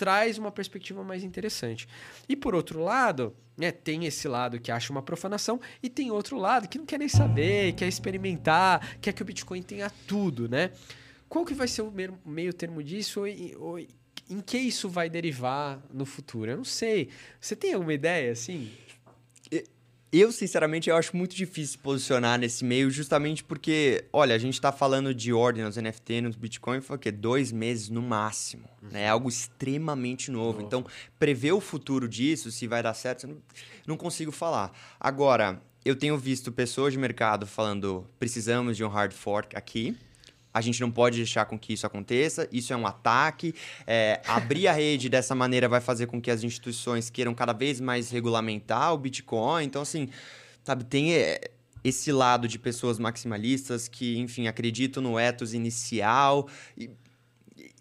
S2: traz uma perspectiva mais interessante. E por outro lado, né, tem esse lado que acha uma profanação e tem outro lado que não quer nem saber, quer experimentar, quer que o Bitcoin tenha tudo, né? Qual que vai ser o meio termo disso ou, ou em que isso vai derivar no futuro? Eu não sei. Você tem alguma ideia assim?
S1: Eu, sinceramente, eu acho muito difícil posicionar nesse meio, justamente porque, olha, a gente está falando de ordem nos NFT, nos Bitcoin, foi o quê? Dois meses no máximo. Uhum. Né? É algo extremamente novo. novo. Então, prever o futuro disso, se vai dar certo, não, não consigo falar. Agora, eu tenho visto pessoas de mercado falando, precisamos de um hard fork aqui. A gente não pode deixar com que isso aconteça. Isso é um ataque. É, [LAUGHS] abrir a rede dessa maneira vai fazer com que as instituições queiram cada vez mais regulamentar o Bitcoin. Então, assim, sabe, tem é, esse lado de pessoas maximalistas que, enfim, acreditam no ethos inicial. E,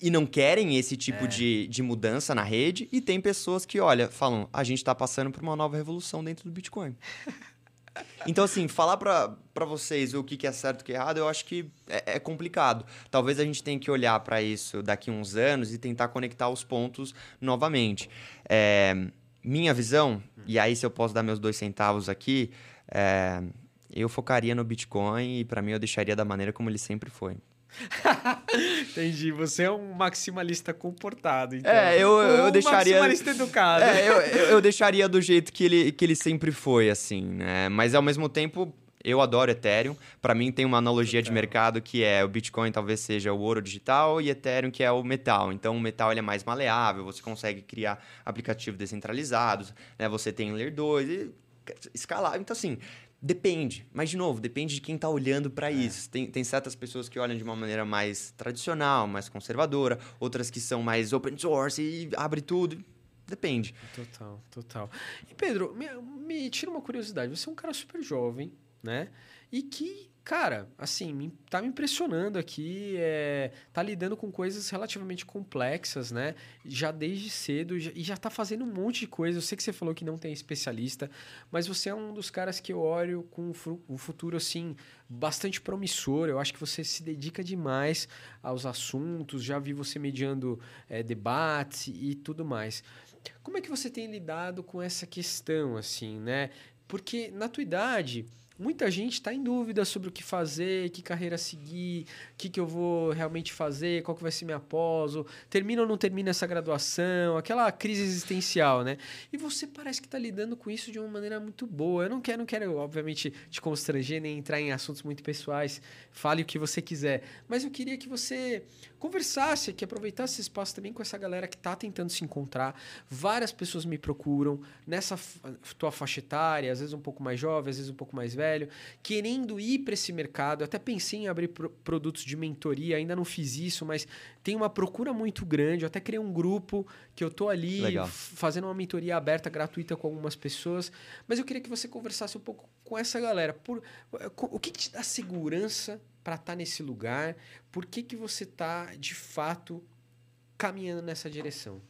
S1: e não querem esse tipo é. de, de mudança na rede. E tem pessoas que, olha, falam: a gente está passando por uma nova revolução dentro do Bitcoin. [LAUGHS] Então, assim, falar para vocês o que, que é certo e o que é errado, eu acho que é, é complicado. Talvez a gente tenha que olhar para isso daqui uns anos e tentar conectar os pontos novamente. É, minha visão, e aí se eu posso dar meus dois centavos aqui, é, eu focaria no Bitcoin e para mim eu deixaria da maneira como ele sempre foi. [LAUGHS]
S2: Entendi. Você é um maximalista comportado, então.
S1: É, eu, eu
S2: um
S1: deixaria.
S2: maximalista educado.
S1: É, eu, eu, deixaria do jeito que ele, que ele sempre foi, assim, né? Mas ao mesmo tempo, eu adoro Ethereum. Para mim tem uma analogia de mercado que é o Bitcoin talvez seja o ouro digital e Ethereum que é o metal. Então o metal ele é mais maleável, você consegue criar aplicativos descentralizados, né? Você tem Layer 2 e escalar. Então assim, Depende, mas de novo, depende de quem está olhando para é. isso. Tem, tem certas pessoas que olham de uma maneira mais tradicional, mais conservadora, outras que são mais open source e abre tudo. Depende.
S2: Total, total. E Pedro, me, me tira uma curiosidade. Você é um cara super jovem, né? E que cara, assim, tá me impressionando aqui, é, tá lidando com coisas relativamente complexas, né? Já desde cedo, já, e já tá fazendo um monte de coisa. Eu sei que você falou que não tem especialista, mas você é um dos caras que eu olho com um futuro, assim, bastante promissor. Eu acho que você se dedica demais aos assuntos, já vi você mediando é, debates e tudo mais. Como é que você tem lidado com essa questão, assim, né? Porque na tua idade muita gente está em dúvida sobre o que fazer, que carreira seguir, o que, que eu vou realmente fazer, qual que vai ser minha pós, termina ou não termina essa graduação, aquela crise existencial, né? E você parece que está lidando com isso de uma maneira muito boa. Eu não quero, não quero, obviamente, te constranger nem entrar em assuntos muito pessoais. Fale o que você quiser. Mas eu queria que você conversasse, que aproveitasse esse espaço também com essa galera que está tentando se encontrar. Várias pessoas me procuram nessa tua faixa etária, às vezes um pouco mais jovem, às vezes um pouco mais velho velho, querendo ir para esse mercado. Eu até pensei em abrir pro produtos de mentoria, ainda não fiz isso, mas tem uma procura muito grande. Eu até criei um grupo que eu tô ali Legal. fazendo uma mentoria aberta, gratuita com algumas pessoas. Mas eu queria que você conversasse um pouco com essa galera. Por, o que, que te dá segurança para estar tá nesse lugar? Por que, que você está, de fato, caminhando nessa direção?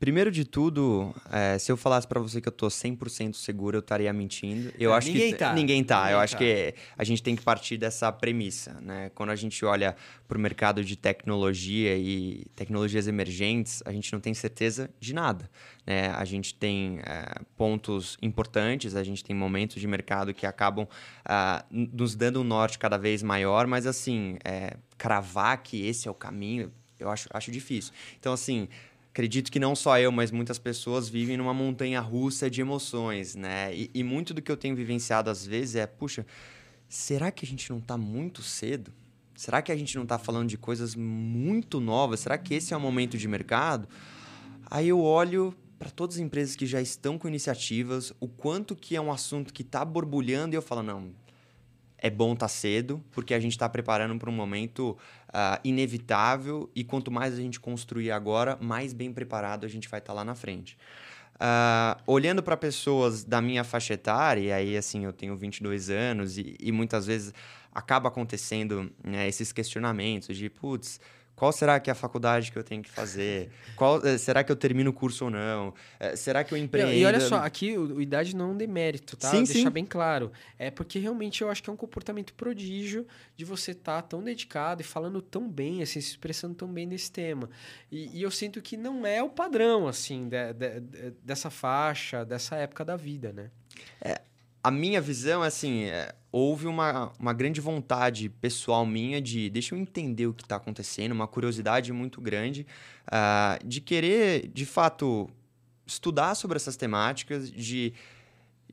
S1: Primeiro de tudo, é, se eu falasse para você que eu tô 100% seguro, eu estaria mentindo. Eu
S2: é,
S1: acho
S2: ninguém
S1: que
S2: tá.
S1: ninguém tá.
S2: Ninguém
S1: eu
S2: tá.
S1: acho que a gente tem que partir dessa premissa, né? Quando a gente olha para o mercado de tecnologia e tecnologias emergentes, a gente não tem certeza de nada, né? A gente tem é, pontos importantes, a gente tem momentos de mercado que acabam uh, nos dando um norte cada vez maior, mas assim, é, cravar que esse é o caminho, eu acho, acho difícil. Então, assim, acredito que não só eu, mas muitas pessoas vivem numa montanha russa de emoções, né? E, e muito do que eu tenho vivenciado às vezes é, puxa, será que a gente não está muito cedo? Será que a gente não está falando de coisas muito novas? Será que esse é o momento de mercado? Aí eu olho para todas as empresas que já estão com iniciativas, o quanto que é um assunto que está borbulhando e eu falo, não, é bom estar tá cedo, porque a gente está preparando para um momento uh, inevitável e quanto mais a gente construir agora, mais bem preparado a gente vai estar tá lá na frente. Uh, olhando para pessoas da minha faixa etária, e aí assim, eu tenho 22 anos e, e muitas vezes acaba acontecendo né, esses questionamentos de, putz, qual será que é a faculdade que eu tenho que fazer? [LAUGHS] Qual, eh, será que eu termino o curso ou não? Eh, será que eu empreendo?
S2: E olha só, aqui o, o idade não é um demérito, tá?
S1: Sim,
S2: Deixar
S1: sim.
S2: bem claro. É porque realmente eu acho que é um comportamento prodígio de você estar tá tão dedicado e falando tão bem, assim, se expressando tão bem nesse tema. E, e eu sinto que não é o padrão, assim, de, de, de, dessa faixa, dessa época da vida, né?
S1: É, a minha visão, assim, é, houve uma, uma grande vontade pessoal minha de deixa eu entender o que está acontecendo, uma curiosidade muito grande uh, de querer, de fato, estudar sobre essas temáticas, de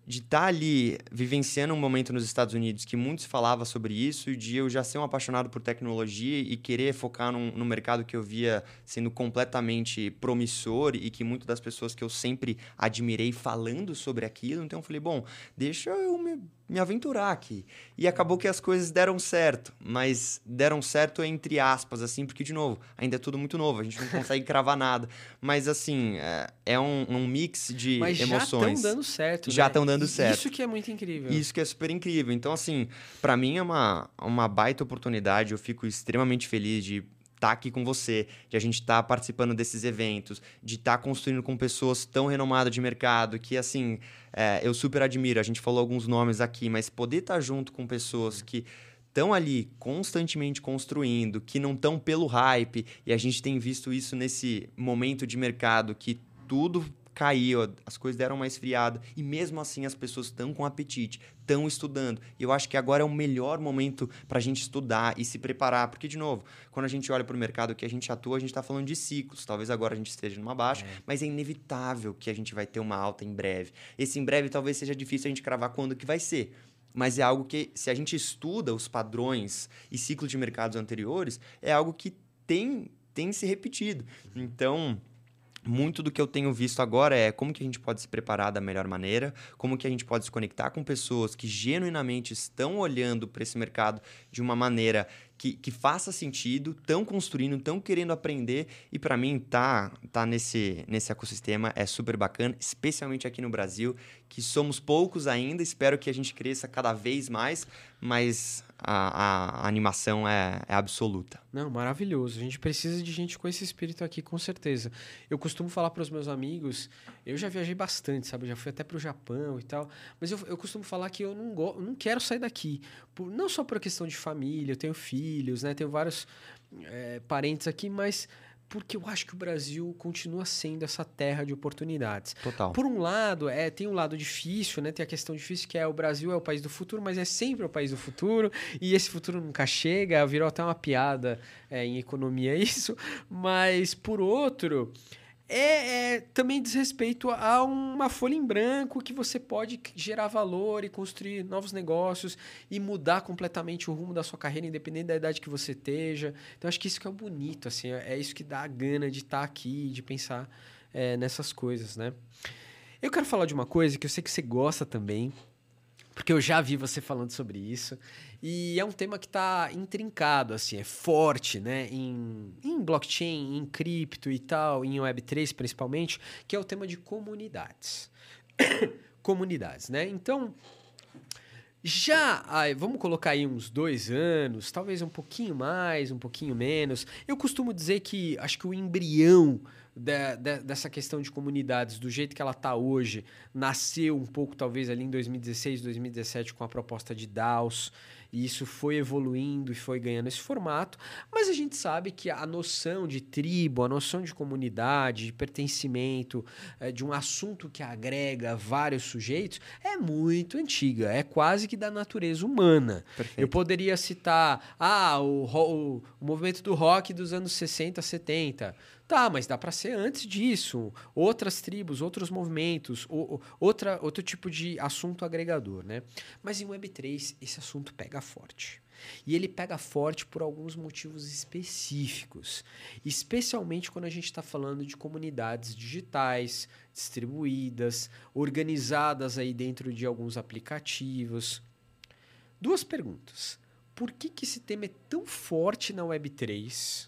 S1: de estar tá ali vivenciando um momento nos Estados Unidos que muitos falavam sobre isso, de eu já ser um apaixonado por tecnologia e querer focar num, num mercado que eu via sendo completamente promissor e que muitas das pessoas que eu sempre admirei falando sobre aquilo. Então eu falei, bom, deixa eu me me aventurar aqui. E acabou que as coisas deram certo, mas deram certo entre aspas, assim, porque, de novo, ainda é tudo muito novo, a gente não consegue [LAUGHS] cravar nada. Mas, assim, é, é um, um, mix de
S2: mas
S1: emoções.
S2: já estão dando certo,
S1: Já estão
S2: né?
S1: dando certo.
S2: Isso que é muito incrível.
S1: Isso que é super incrível. Então, assim, para mim é uma, uma baita oportunidade, eu fico extremamente feliz de estar tá aqui com você, de a gente estar tá participando desses eventos, de estar tá construindo com pessoas tão renomadas de mercado que, assim, é, eu super admiro. A gente falou alguns nomes aqui, mas poder estar tá junto com pessoas que estão ali constantemente construindo, que não estão pelo hype, e a gente tem visto isso nesse momento de mercado que tudo caiu, as coisas deram uma esfriada. E mesmo assim as pessoas estão com apetite, estão estudando. E eu acho que agora é o melhor momento para a gente estudar e se preparar. Porque, de novo, quando a gente olha para o mercado que a gente atua, a gente está falando de ciclos. Talvez agora a gente esteja numa baixa, é. mas é inevitável que a gente vai ter uma alta em breve. Esse em breve talvez seja difícil a gente cravar quando que vai ser mas é algo que, se a gente estuda os padrões e ciclos de mercados anteriores, é algo que tem, tem se repetido. Então, muito do que eu tenho visto agora é como que a gente pode se preparar da melhor maneira, como que a gente pode se conectar com pessoas que genuinamente estão olhando para esse mercado de uma maneira que, que faça sentido, estão construindo, estão querendo aprender. E para mim, tá, tá nesse, nesse ecossistema é super bacana, especialmente aqui no Brasil, que somos poucos ainda. Espero que a gente cresça cada vez mais, mas a, a animação é, é, absoluta.
S2: Não, maravilhoso. A gente precisa de gente com esse espírito aqui, com certeza. Eu costumo falar para os meus amigos, eu já viajei bastante, sabe? Já fui até para o Japão e tal, mas eu, eu costumo falar que eu não, go não quero sair daqui. Por, não só por questão de família, eu tenho filhos, né? Tenho vários é, parentes aqui, mas porque eu acho que o Brasil continua sendo essa terra de oportunidades.
S1: Total.
S2: Por um lado, é, tem um lado difícil, né? Tem a questão difícil que é o Brasil é o país do futuro, mas é sempre o país do futuro e esse futuro nunca chega. Virou até uma piada é, em economia [LAUGHS] isso. Mas por outro, é, é, também diz respeito a uma folha em branco que você pode gerar valor e construir novos negócios e mudar completamente o rumo da sua carreira, independente da idade que você esteja. Então, acho que isso que é bonito, assim, é isso que dá a gana de estar tá aqui, de pensar é, nessas coisas, né? Eu quero falar de uma coisa que eu sei que você gosta também, porque eu já vi você falando sobre isso. E é um tema que está intrincado, assim, é forte, né? Em, em blockchain, em cripto e tal, em Web3 principalmente, que é o tema de comunidades. [COUGHS] comunidades, né? Então, já, vamos colocar aí uns dois anos, talvez um pouquinho mais, um pouquinho menos. Eu costumo dizer que acho que o embrião de, de, dessa questão de comunidades, do jeito que ela está hoje, nasceu um pouco, talvez, ali em 2016, 2017, com a proposta de DAOs, e isso foi evoluindo e foi ganhando esse formato, mas a gente sabe que a noção de tribo, a noção de comunidade, de pertencimento, é, de um assunto que agrega vários sujeitos, é muito antiga, é quase que da natureza humana. Perfeito. Eu poderia citar ah, o, o, o movimento do rock dos anos 60, 70 Tá, mas dá para ser antes disso. Outras tribos, outros movimentos, ou, outra, outro tipo de assunto agregador, né? Mas em Web3 esse assunto pega forte. E ele pega forte por alguns motivos específicos, especialmente quando a gente está falando de comunidades digitais, distribuídas, organizadas aí dentro de alguns aplicativos. Duas perguntas. Por que, que esse tema é tão forte na Web3?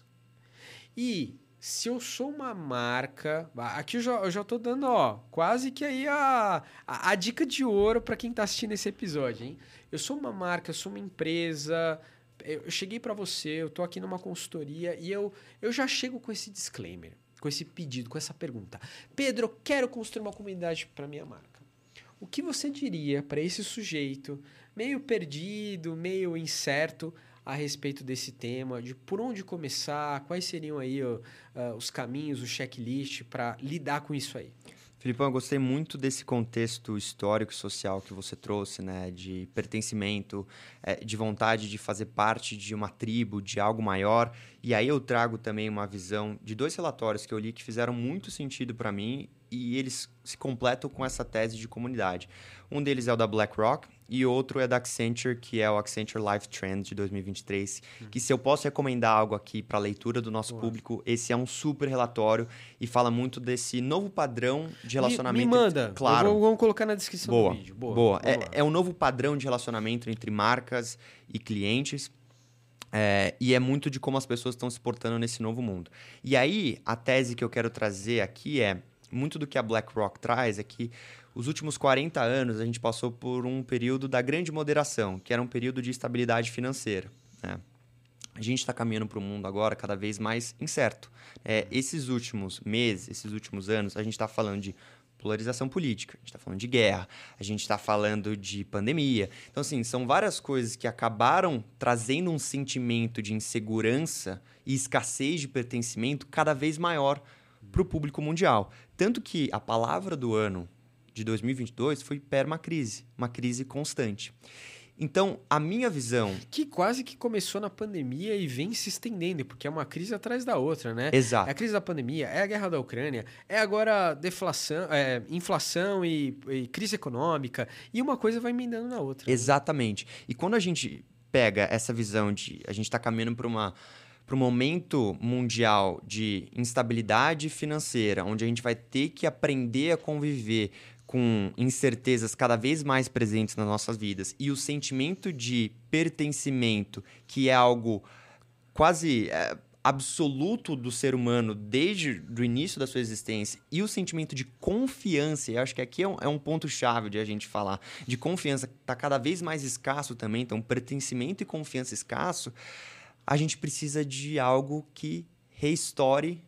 S2: E se eu sou uma marca. Aqui eu já, eu já tô dando, ó, quase que aí a, a, a dica de ouro para quem tá assistindo esse episódio, hein? Eu sou uma marca, eu sou uma empresa. Eu cheguei para você, eu tô aqui numa consultoria e eu, eu já chego com esse disclaimer, com esse pedido, com essa pergunta. Pedro, eu quero construir uma comunidade para minha marca. O que você diria para esse sujeito, meio perdido, meio incerto, a respeito desse tema, de por onde começar, quais seriam aí uh, os caminhos, o checklist para lidar com isso aí?
S1: Filipão, eu gostei muito desse contexto histórico e social que você trouxe, né? De pertencimento, é, de vontade de fazer parte de uma tribo, de algo maior. E aí eu trago também uma visão de dois relatórios que eu li que fizeram muito sentido para mim e eles se completam com essa tese de comunidade. Um deles é o da BlackRock e outro é da Accenture, que é o Accenture Life Trend de 2023. Hum. Que se eu posso recomendar algo aqui para leitura do nosso público, esse é um super relatório e fala muito desse novo padrão de relacionamento.
S2: Me, me manda, claro. Vou, vamos colocar na descrição
S1: Boa.
S2: do vídeo.
S1: Boa. Boa. É, é um novo padrão de relacionamento entre marcas e clientes. É, e é muito de como as pessoas estão se portando nesse novo mundo. E aí, a tese que eu quero trazer aqui é: muito do que a BlackRock traz é que os últimos 40 anos a gente passou por um período da grande moderação, que era um período de estabilidade financeira. Né? A gente está caminhando para um mundo agora cada vez mais incerto. É, esses últimos meses, esses últimos anos, a gente está falando de polarização política, a gente está falando de guerra, a gente está falando de pandemia. Então, assim, são várias coisas que acabaram trazendo um sentimento de insegurança e escassez de pertencimento cada vez maior para o público mundial. Tanto que a palavra do ano de 2022 foi permacrise, uma crise constante. Então, a minha visão.
S2: Que quase que começou na pandemia e vem se estendendo, porque é uma crise atrás da outra, né?
S1: Exato.
S2: É a crise da pandemia, é a guerra da Ucrânia, é agora deflação, é, inflação e, e crise econômica, e uma coisa vai emendando na outra.
S1: Né? Exatamente. E quando a gente pega essa visão de a gente está caminhando para uma para um momento mundial de instabilidade financeira, onde a gente vai ter que aprender a conviver com incertezas cada vez mais presentes nas nossas vidas e o sentimento de pertencimento, que é algo quase é, absoluto do ser humano desde o início da sua existência, e o sentimento de confiança, eu acho que aqui é um, é um ponto-chave de a gente falar, de confiança, está cada vez mais escasso também, então pertencimento e confiança escasso, a gente precisa de algo que restore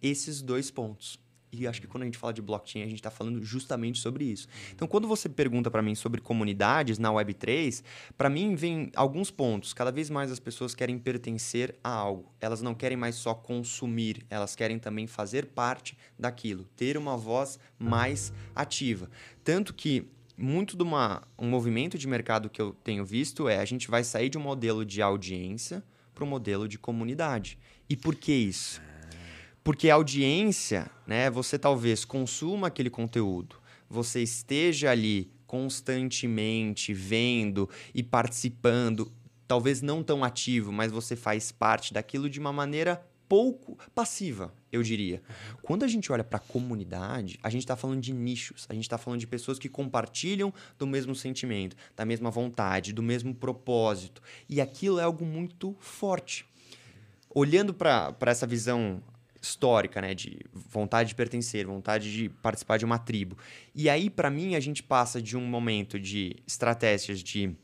S1: esses dois pontos. E acho que quando a gente fala de blockchain, a gente está falando justamente sobre isso. Então, quando você pergunta para mim sobre comunidades na Web3, para mim vem alguns pontos. Cada vez mais as pessoas querem pertencer a algo. Elas não querem mais só consumir, elas querem também fazer parte daquilo, ter uma voz mais ativa. Tanto que muito de uma, um movimento de mercado que eu tenho visto é a gente vai sair de um modelo de audiência para um modelo de comunidade. E por que isso? Porque a audiência, né, você talvez consuma aquele conteúdo, você esteja ali constantemente vendo e participando, talvez não tão ativo, mas você faz parte daquilo de uma maneira pouco passiva, eu diria. Quando a gente olha para a comunidade, a gente está falando de nichos, a gente está falando de pessoas que compartilham do mesmo sentimento, da mesma vontade, do mesmo propósito. E aquilo é algo muito forte. Olhando para essa visão histórica, né, de vontade de pertencer, vontade de participar de uma tribo. E aí, para mim, a gente passa de um momento de estratégias de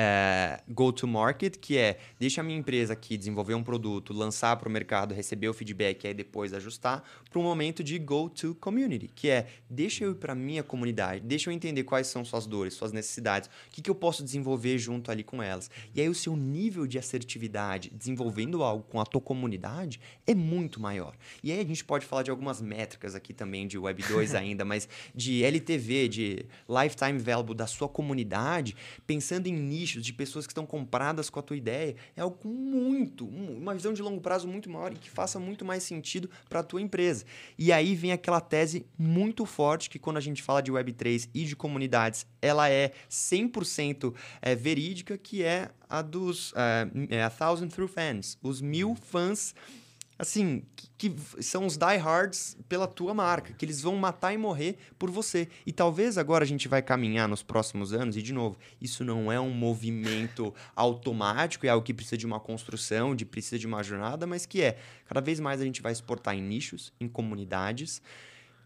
S1: é, go to market, que é deixa a minha empresa aqui desenvolver um produto, lançar para o mercado, receber o feedback e aí depois ajustar, para um momento de go to community, que é deixa eu ir para a minha comunidade, deixa eu entender quais são suas dores, suas necessidades, o que, que eu posso desenvolver junto ali com elas. E aí o seu nível de assertividade desenvolvendo algo com a tua comunidade é muito maior. E aí a gente pode falar de algumas métricas aqui também de Web 2 [LAUGHS] ainda, mas de LTV, de lifetime value da sua comunidade, pensando em nicho nichos, de pessoas que estão compradas com a tua ideia, é algo muito, uma visão de longo prazo muito maior e que faça muito mais sentido para a tua empresa. E aí vem aquela tese muito forte que quando a gente fala de Web3 e de comunidades, ela é 100% é, verídica, que é a dos uh, é, a Thousand Through Fans, os mil fãs assim, que, que, são os diehards pela tua marca, que eles vão matar e morrer por você. E talvez agora a gente vai caminhar nos próximos anos, e de novo, isso não é um movimento [LAUGHS] automático, é algo que precisa de uma construção, de precisa de uma jornada, mas que é, cada vez mais a gente vai exportar em nichos, em comunidades,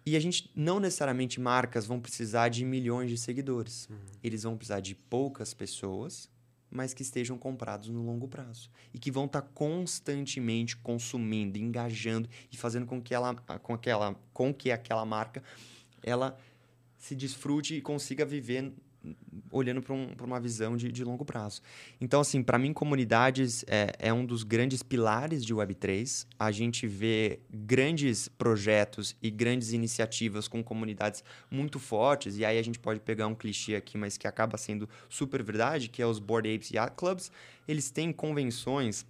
S1: e a gente, não necessariamente marcas vão precisar de milhões de seguidores. Uhum. Eles vão precisar de poucas pessoas mas que estejam comprados no longo prazo. E que vão estar tá constantemente consumindo, engajando e fazendo com que ela, com aquela, com que aquela marca ela se desfrute e consiga viver olhando para um, uma visão de, de, longo prazo. Então, assim, para mim, comunidades é, é, um dos grandes pilares de Web3. A gente vê grandes projetos e grandes iniciativas com comunidades muito fortes, e aí a gente pode pegar um clichê aqui, mas que acaba sendo super verdade, que é os Board Apes Yacht Clubs. Eles têm convenções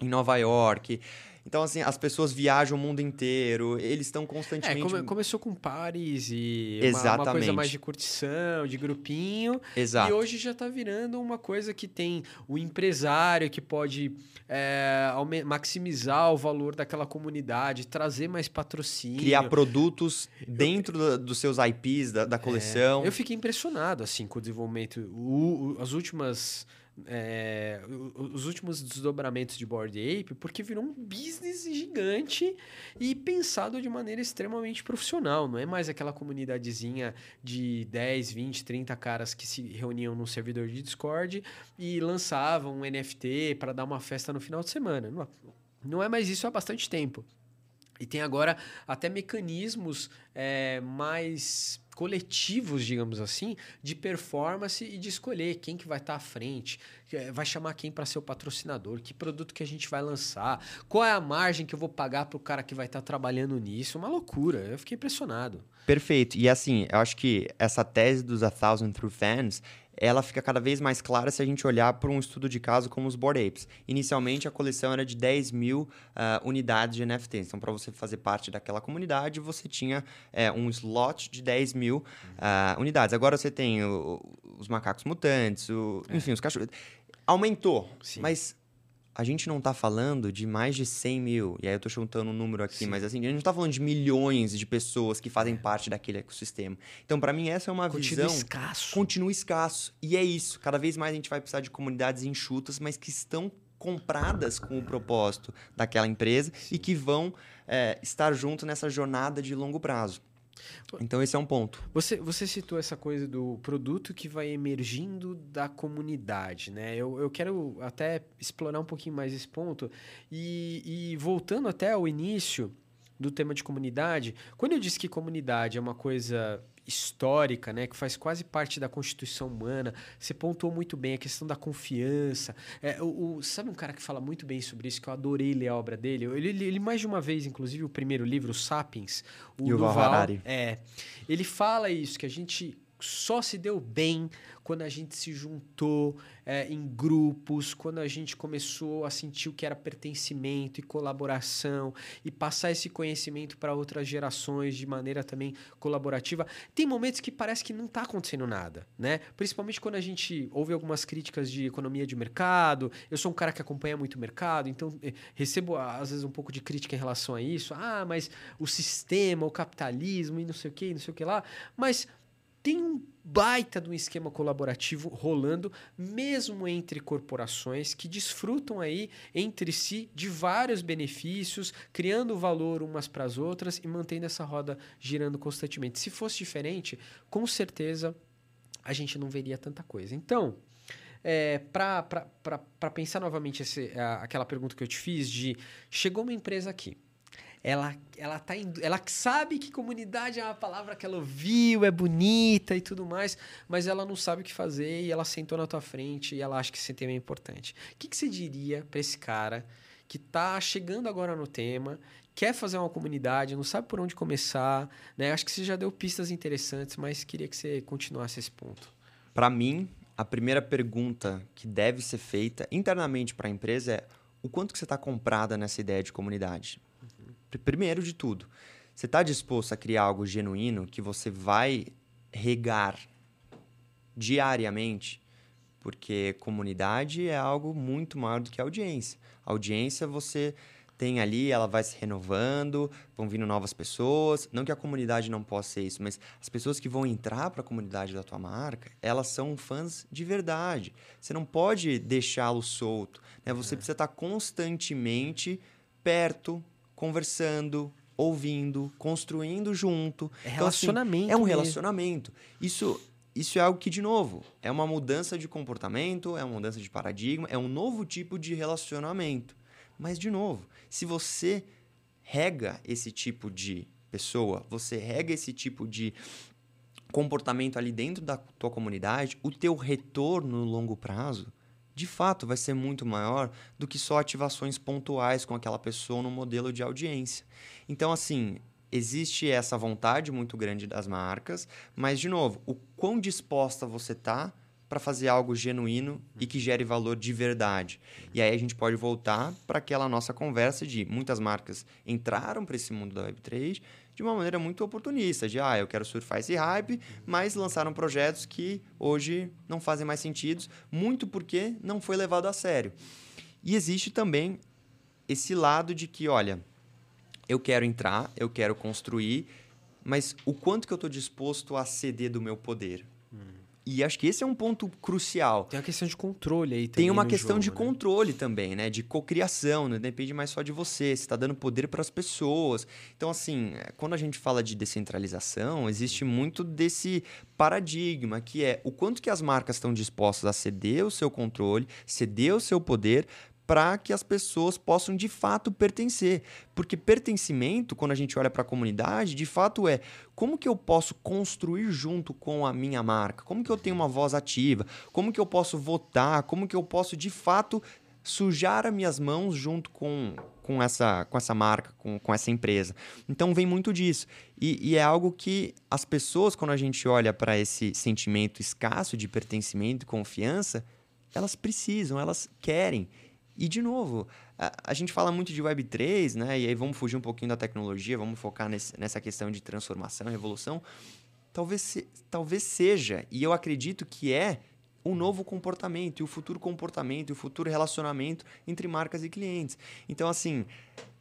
S1: em Nova York, então, assim, as pessoas viajam o mundo inteiro, eles estão constantemente. É, come,
S2: começou com pares e uma, uma, coisa mais de curtição, de grupinho. Exato. E hoje já está virando uma coisa que tem o empresário que pode é, maximizar o valor daquela comunidade, trazer mais patrocínio.
S1: Criar produtos dentro eu, dos seus IPs, da, da coleção.
S2: É, eu fiquei impressionado, assim, com o desenvolvimento. O, o, as últimas é, os últimos desdobramentos de Board Ape, porque virou um business gigante e pensado de maneira extremamente profissional. Não é mais aquela comunidadezinha de 10, 20, 30 caras que se reuniam num servidor de Discord e lançavam um NFT para dar uma festa no final de semana. Não, não é mais isso há bastante tempo. E tem agora até mecanismos é, mais coletivos, digamos assim, de performance e de escolher quem que vai estar tá à frente, vai chamar quem para ser o patrocinador, que produto que a gente vai lançar, qual é a margem que eu vou pagar para o cara que vai estar tá trabalhando nisso. Uma loucura, eu fiquei impressionado.
S1: Perfeito. E assim, eu acho que essa tese dos A Thousand True Fans ela fica cada vez mais clara se a gente olhar para um estudo de caso como os Bored Apes. Inicialmente, a coleção era de 10 mil uh, unidades de NFTs. Então, para você fazer parte daquela comunidade, você tinha uh, um slot de 10 mil uh, unidades. Agora você tem o, os macacos mutantes, o, é. enfim, os cachorros. Aumentou, Sim. mas a gente não está falando de mais de 100 mil, e aí eu estou juntando um número aqui, Sim. mas assim, a gente não está falando de milhões de pessoas que fazem é. parte daquele ecossistema. Então, para mim, essa é uma
S2: continua
S1: visão...
S2: escasso.
S1: Continua escasso. E é isso. Cada vez mais a gente vai precisar de comunidades enxutas, mas que estão compradas com o propósito daquela empresa Sim. e que vão é, estar junto nessa jornada de longo prazo. Então, esse é um ponto.
S2: Você, você citou essa coisa do produto que vai emergindo da comunidade, né? Eu, eu quero até explorar um pouquinho mais esse ponto. E, e voltando até ao início do tema de comunidade, quando eu disse que comunidade é uma coisa histórica, né, que faz quase parte da constituição humana. Você pontuou muito bem a questão da confiança. É, o, o, sabe um cara que fala muito bem sobre isso, que eu adorei ler a obra dele? Ele, ele, ele mais de uma vez, inclusive, o primeiro livro, o Sapiens, o
S1: Yuval Harari.
S2: É, ele fala isso, que a gente só se deu bem quando a gente se juntou é, em grupos, quando a gente começou a sentir o que era pertencimento e colaboração e passar esse conhecimento para outras gerações de maneira também colaborativa. Tem momentos que parece que não está acontecendo nada, né? Principalmente quando a gente ouve algumas críticas de economia de mercado. Eu sou um cara que acompanha muito o mercado, então eh, recebo às vezes um pouco de crítica em relação a isso. Ah, mas o sistema, o capitalismo e não sei o que, não sei o que lá. Mas tem um baita de um esquema colaborativo rolando, mesmo entre corporações que desfrutam aí entre si de vários benefícios, criando valor umas para as outras e mantendo essa roda girando constantemente. Se fosse diferente, com certeza a gente não veria tanta coisa. Então, é, para pensar novamente esse, aquela pergunta que eu te fiz de chegou uma empresa aqui, ela ela tá indo, ela sabe que comunidade é uma palavra que ela ouviu, é bonita e tudo mais, mas ela não sabe o que fazer e ela sentou na tua frente e ela acha que esse tema é importante. O que, que você diria para esse cara que está chegando agora no tema, quer fazer uma comunidade, não sabe por onde começar, né? Acho que você já deu pistas interessantes, mas queria que você continuasse esse ponto.
S1: Para mim, a primeira pergunta que deve ser feita internamente para a empresa é o quanto que você está comprada nessa ideia de comunidade. Primeiro de tudo, você está disposto a criar algo genuíno que você vai regar diariamente? Porque comunidade é algo muito maior do que audiência. A audiência você tem ali, ela vai se renovando, vão vindo novas pessoas. Não que a comunidade não possa ser isso, mas as pessoas que vão entrar para a comunidade da tua marca, elas são fãs de verdade. Você não pode deixá-lo solto. Né? Você é. precisa estar constantemente perto, conversando, ouvindo, construindo junto.
S2: É relacionamento.
S1: Então, assim, é um relacionamento. Isso, isso é algo que, de novo, é uma mudança de comportamento, é uma mudança de paradigma, é um novo tipo de relacionamento. Mas, de novo, se você rega esse tipo de pessoa, você rega esse tipo de comportamento ali dentro da tua comunidade, o teu retorno no longo prazo de fato vai ser muito maior do que só ativações pontuais com aquela pessoa no modelo de audiência. Então, assim, existe essa vontade muito grande das marcas, mas, de novo, o quão disposta você está para fazer algo genuíno e que gere valor de verdade. E aí a gente pode voltar para aquela nossa conversa de muitas marcas entraram para esse mundo da Web3 de uma maneira muito oportunista, de ah, eu quero surfar esse hype, mas lançaram projetos que hoje não fazem mais sentido, muito porque não foi levado a sério. E existe também esse lado de que, olha, eu quero entrar, eu quero construir, mas o quanto que eu estou disposto a ceder do meu poder? E acho que esse é um ponto crucial.
S2: Tem uma questão de controle aí
S1: também. Tem uma questão jogo, de né? controle também, né? De cocriação, não né? depende mais só de você. Você está dando poder para as pessoas. Então, assim, quando a gente fala de descentralização, existe muito desse paradigma que é o quanto que as marcas estão dispostas a ceder o seu controle, ceder o seu poder para que as pessoas possam de fato pertencer. Porque pertencimento, quando a gente olha para a comunidade, de fato é como que eu posso construir junto com a minha marca? Como que eu tenho uma voz ativa? Como que eu posso votar? Como que eu posso de fato sujar as minhas mãos junto com, com, essa, com essa marca, com, com essa empresa. Então vem muito disso. E, e é algo que as pessoas, quando a gente olha para esse sentimento escasso de pertencimento e confiança, elas precisam, elas querem. E, de novo, a, a, gente fala muito de Web3, né? E aí vamos fugir um pouquinho da tecnologia, vamos focar nesse, nessa questão de transformação, revolução. Talvez, se, talvez seja, e eu acredito que é, o novo comportamento e o futuro comportamento e o futuro relacionamento entre marcas e clientes. Então, assim,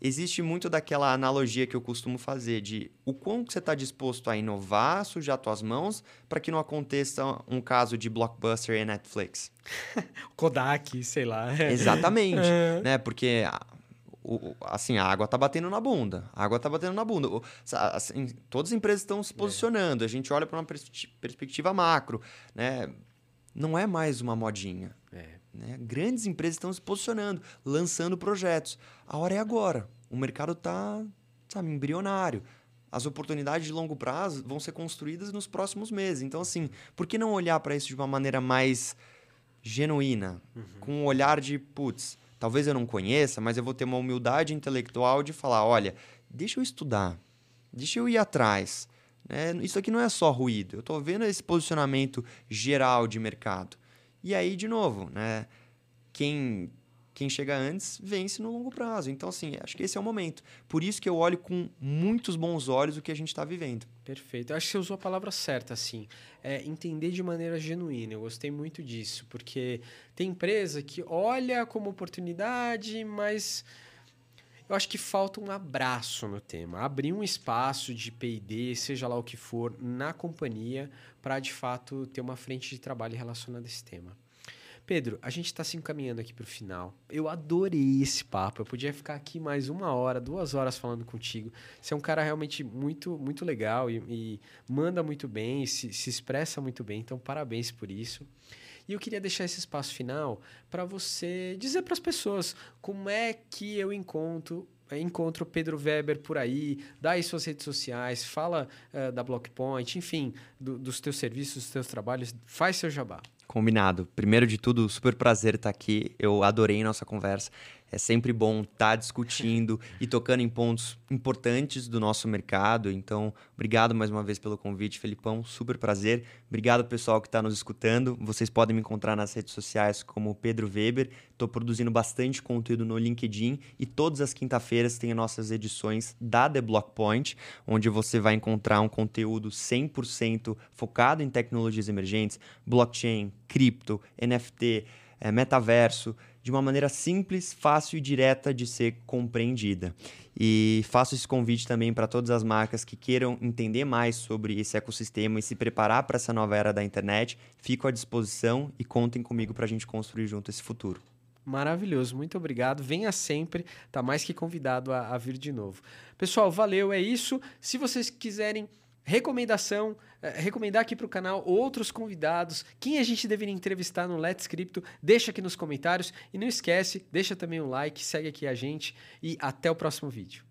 S1: existe muito daquela analogia que eu costumo fazer de o quanto você está disposto a inovar, sujar suas mãos, para que não aconteça um caso de blockbuster e Netflix. [LAUGHS]
S2: Kodak, sei lá.
S1: Exatamente, [LAUGHS] é. né? Porque o, assim, a água está batendo na bunda. A água está batendo na bunda. Assim, todas as empresas estão se é. posicionando. A gente olha para uma perspectiva macro, né? Não é mais uma modinha. É. Né? Grandes empresas estão se posicionando, lançando projetos. A hora é agora. O mercado está, sabe, embrionário. As oportunidades de longo prazo vão ser construídas nos próximos meses. Então, assim, por que não olhar para isso de uma maneira mais genuína? Uhum. Com um olhar de, putz, talvez eu não conheça, mas eu vou ter uma humildade intelectual de falar: olha, deixa eu estudar, deixa eu ir atrás. É, isso aqui não é só ruído. Eu estou vendo esse posicionamento geral de mercado. E aí, de novo, né? Quem, quem chega antes vence no longo prazo. Então, assim, acho que esse é o momento. Por isso que eu olho com muitos bons olhos o que a gente está vivendo.
S2: Perfeito. Eu acho que você usou a palavra certa, assim. É entender de maneira genuína. Eu gostei muito disso, porque tem empresa que olha como oportunidade, mas eu acho que falta um abraço no tema, abrir um espaço de P&D, seja lá o que for, na companhia, para de fato ter uma frente de trabalho relacionada a esse tema. Pedro, a gente está se encaminhando aqui para o final. Eu adorei esse papo. Eu podia ficar aqui mais uma hora, duas horas falando contigo. Você é um cara realmente muito, muito legal e, e manda muito bem, se, se expressa muito bem. Então, parabéns por isso. E eu queria deixar esse espaço final para você dizer para as pessoas como é que eu encontro encontro o Pedro Weber por aí, dá aí suas redes sociais, fala uh, da Blockpoint, enfim, do, dos teus serviços, dos teus trabalhos, faz seu jabá.
S1: Combinado. Primeiro de tudo, super prazer estar aqui. Eu adorei nossa conversa. É sempre bom estar tá discutindo e tocando em pontos importantes do nosso mercado. Então, obrigado mais uma vez pelo convite, Felipão. Super prazer. Obrigado, pessoal que está nos escutando. Vocês podem me encontrar nas redes sociais como Pedro Weber. Estou produzindo bastante conteúdo no LinkedIn e todas as quinta-feiras tem nossas edições da The Block Point, onde você vai encontrar um conteúdo 100% focado em tecnologias emergentes, blockchain, cripto, NFT, é, metaverso de uma maneira simples, fácil e direta de ser compreendida. E faço esse convite também para todas as marcas que queiram entender mais sobre esse ecossistema e se preparar para essa nova era da internet. Fico à disposição e contem comigo para a gente construir junto esse futuro.
S2: Maravilhoso, muito obrigado. Venha sempre, tá mais que convidado a, a vir de novo. Pessoal, valeu, é isso. Se vocês quiserem recomendação, eh, recomendar aqui para o canal outros convidados, quem a gente deveria entrevistar no Let's Crypto, deixa aqui nos comentários e não esquece, deixa também um like, segue aqui a gente e até o próximo vídeo.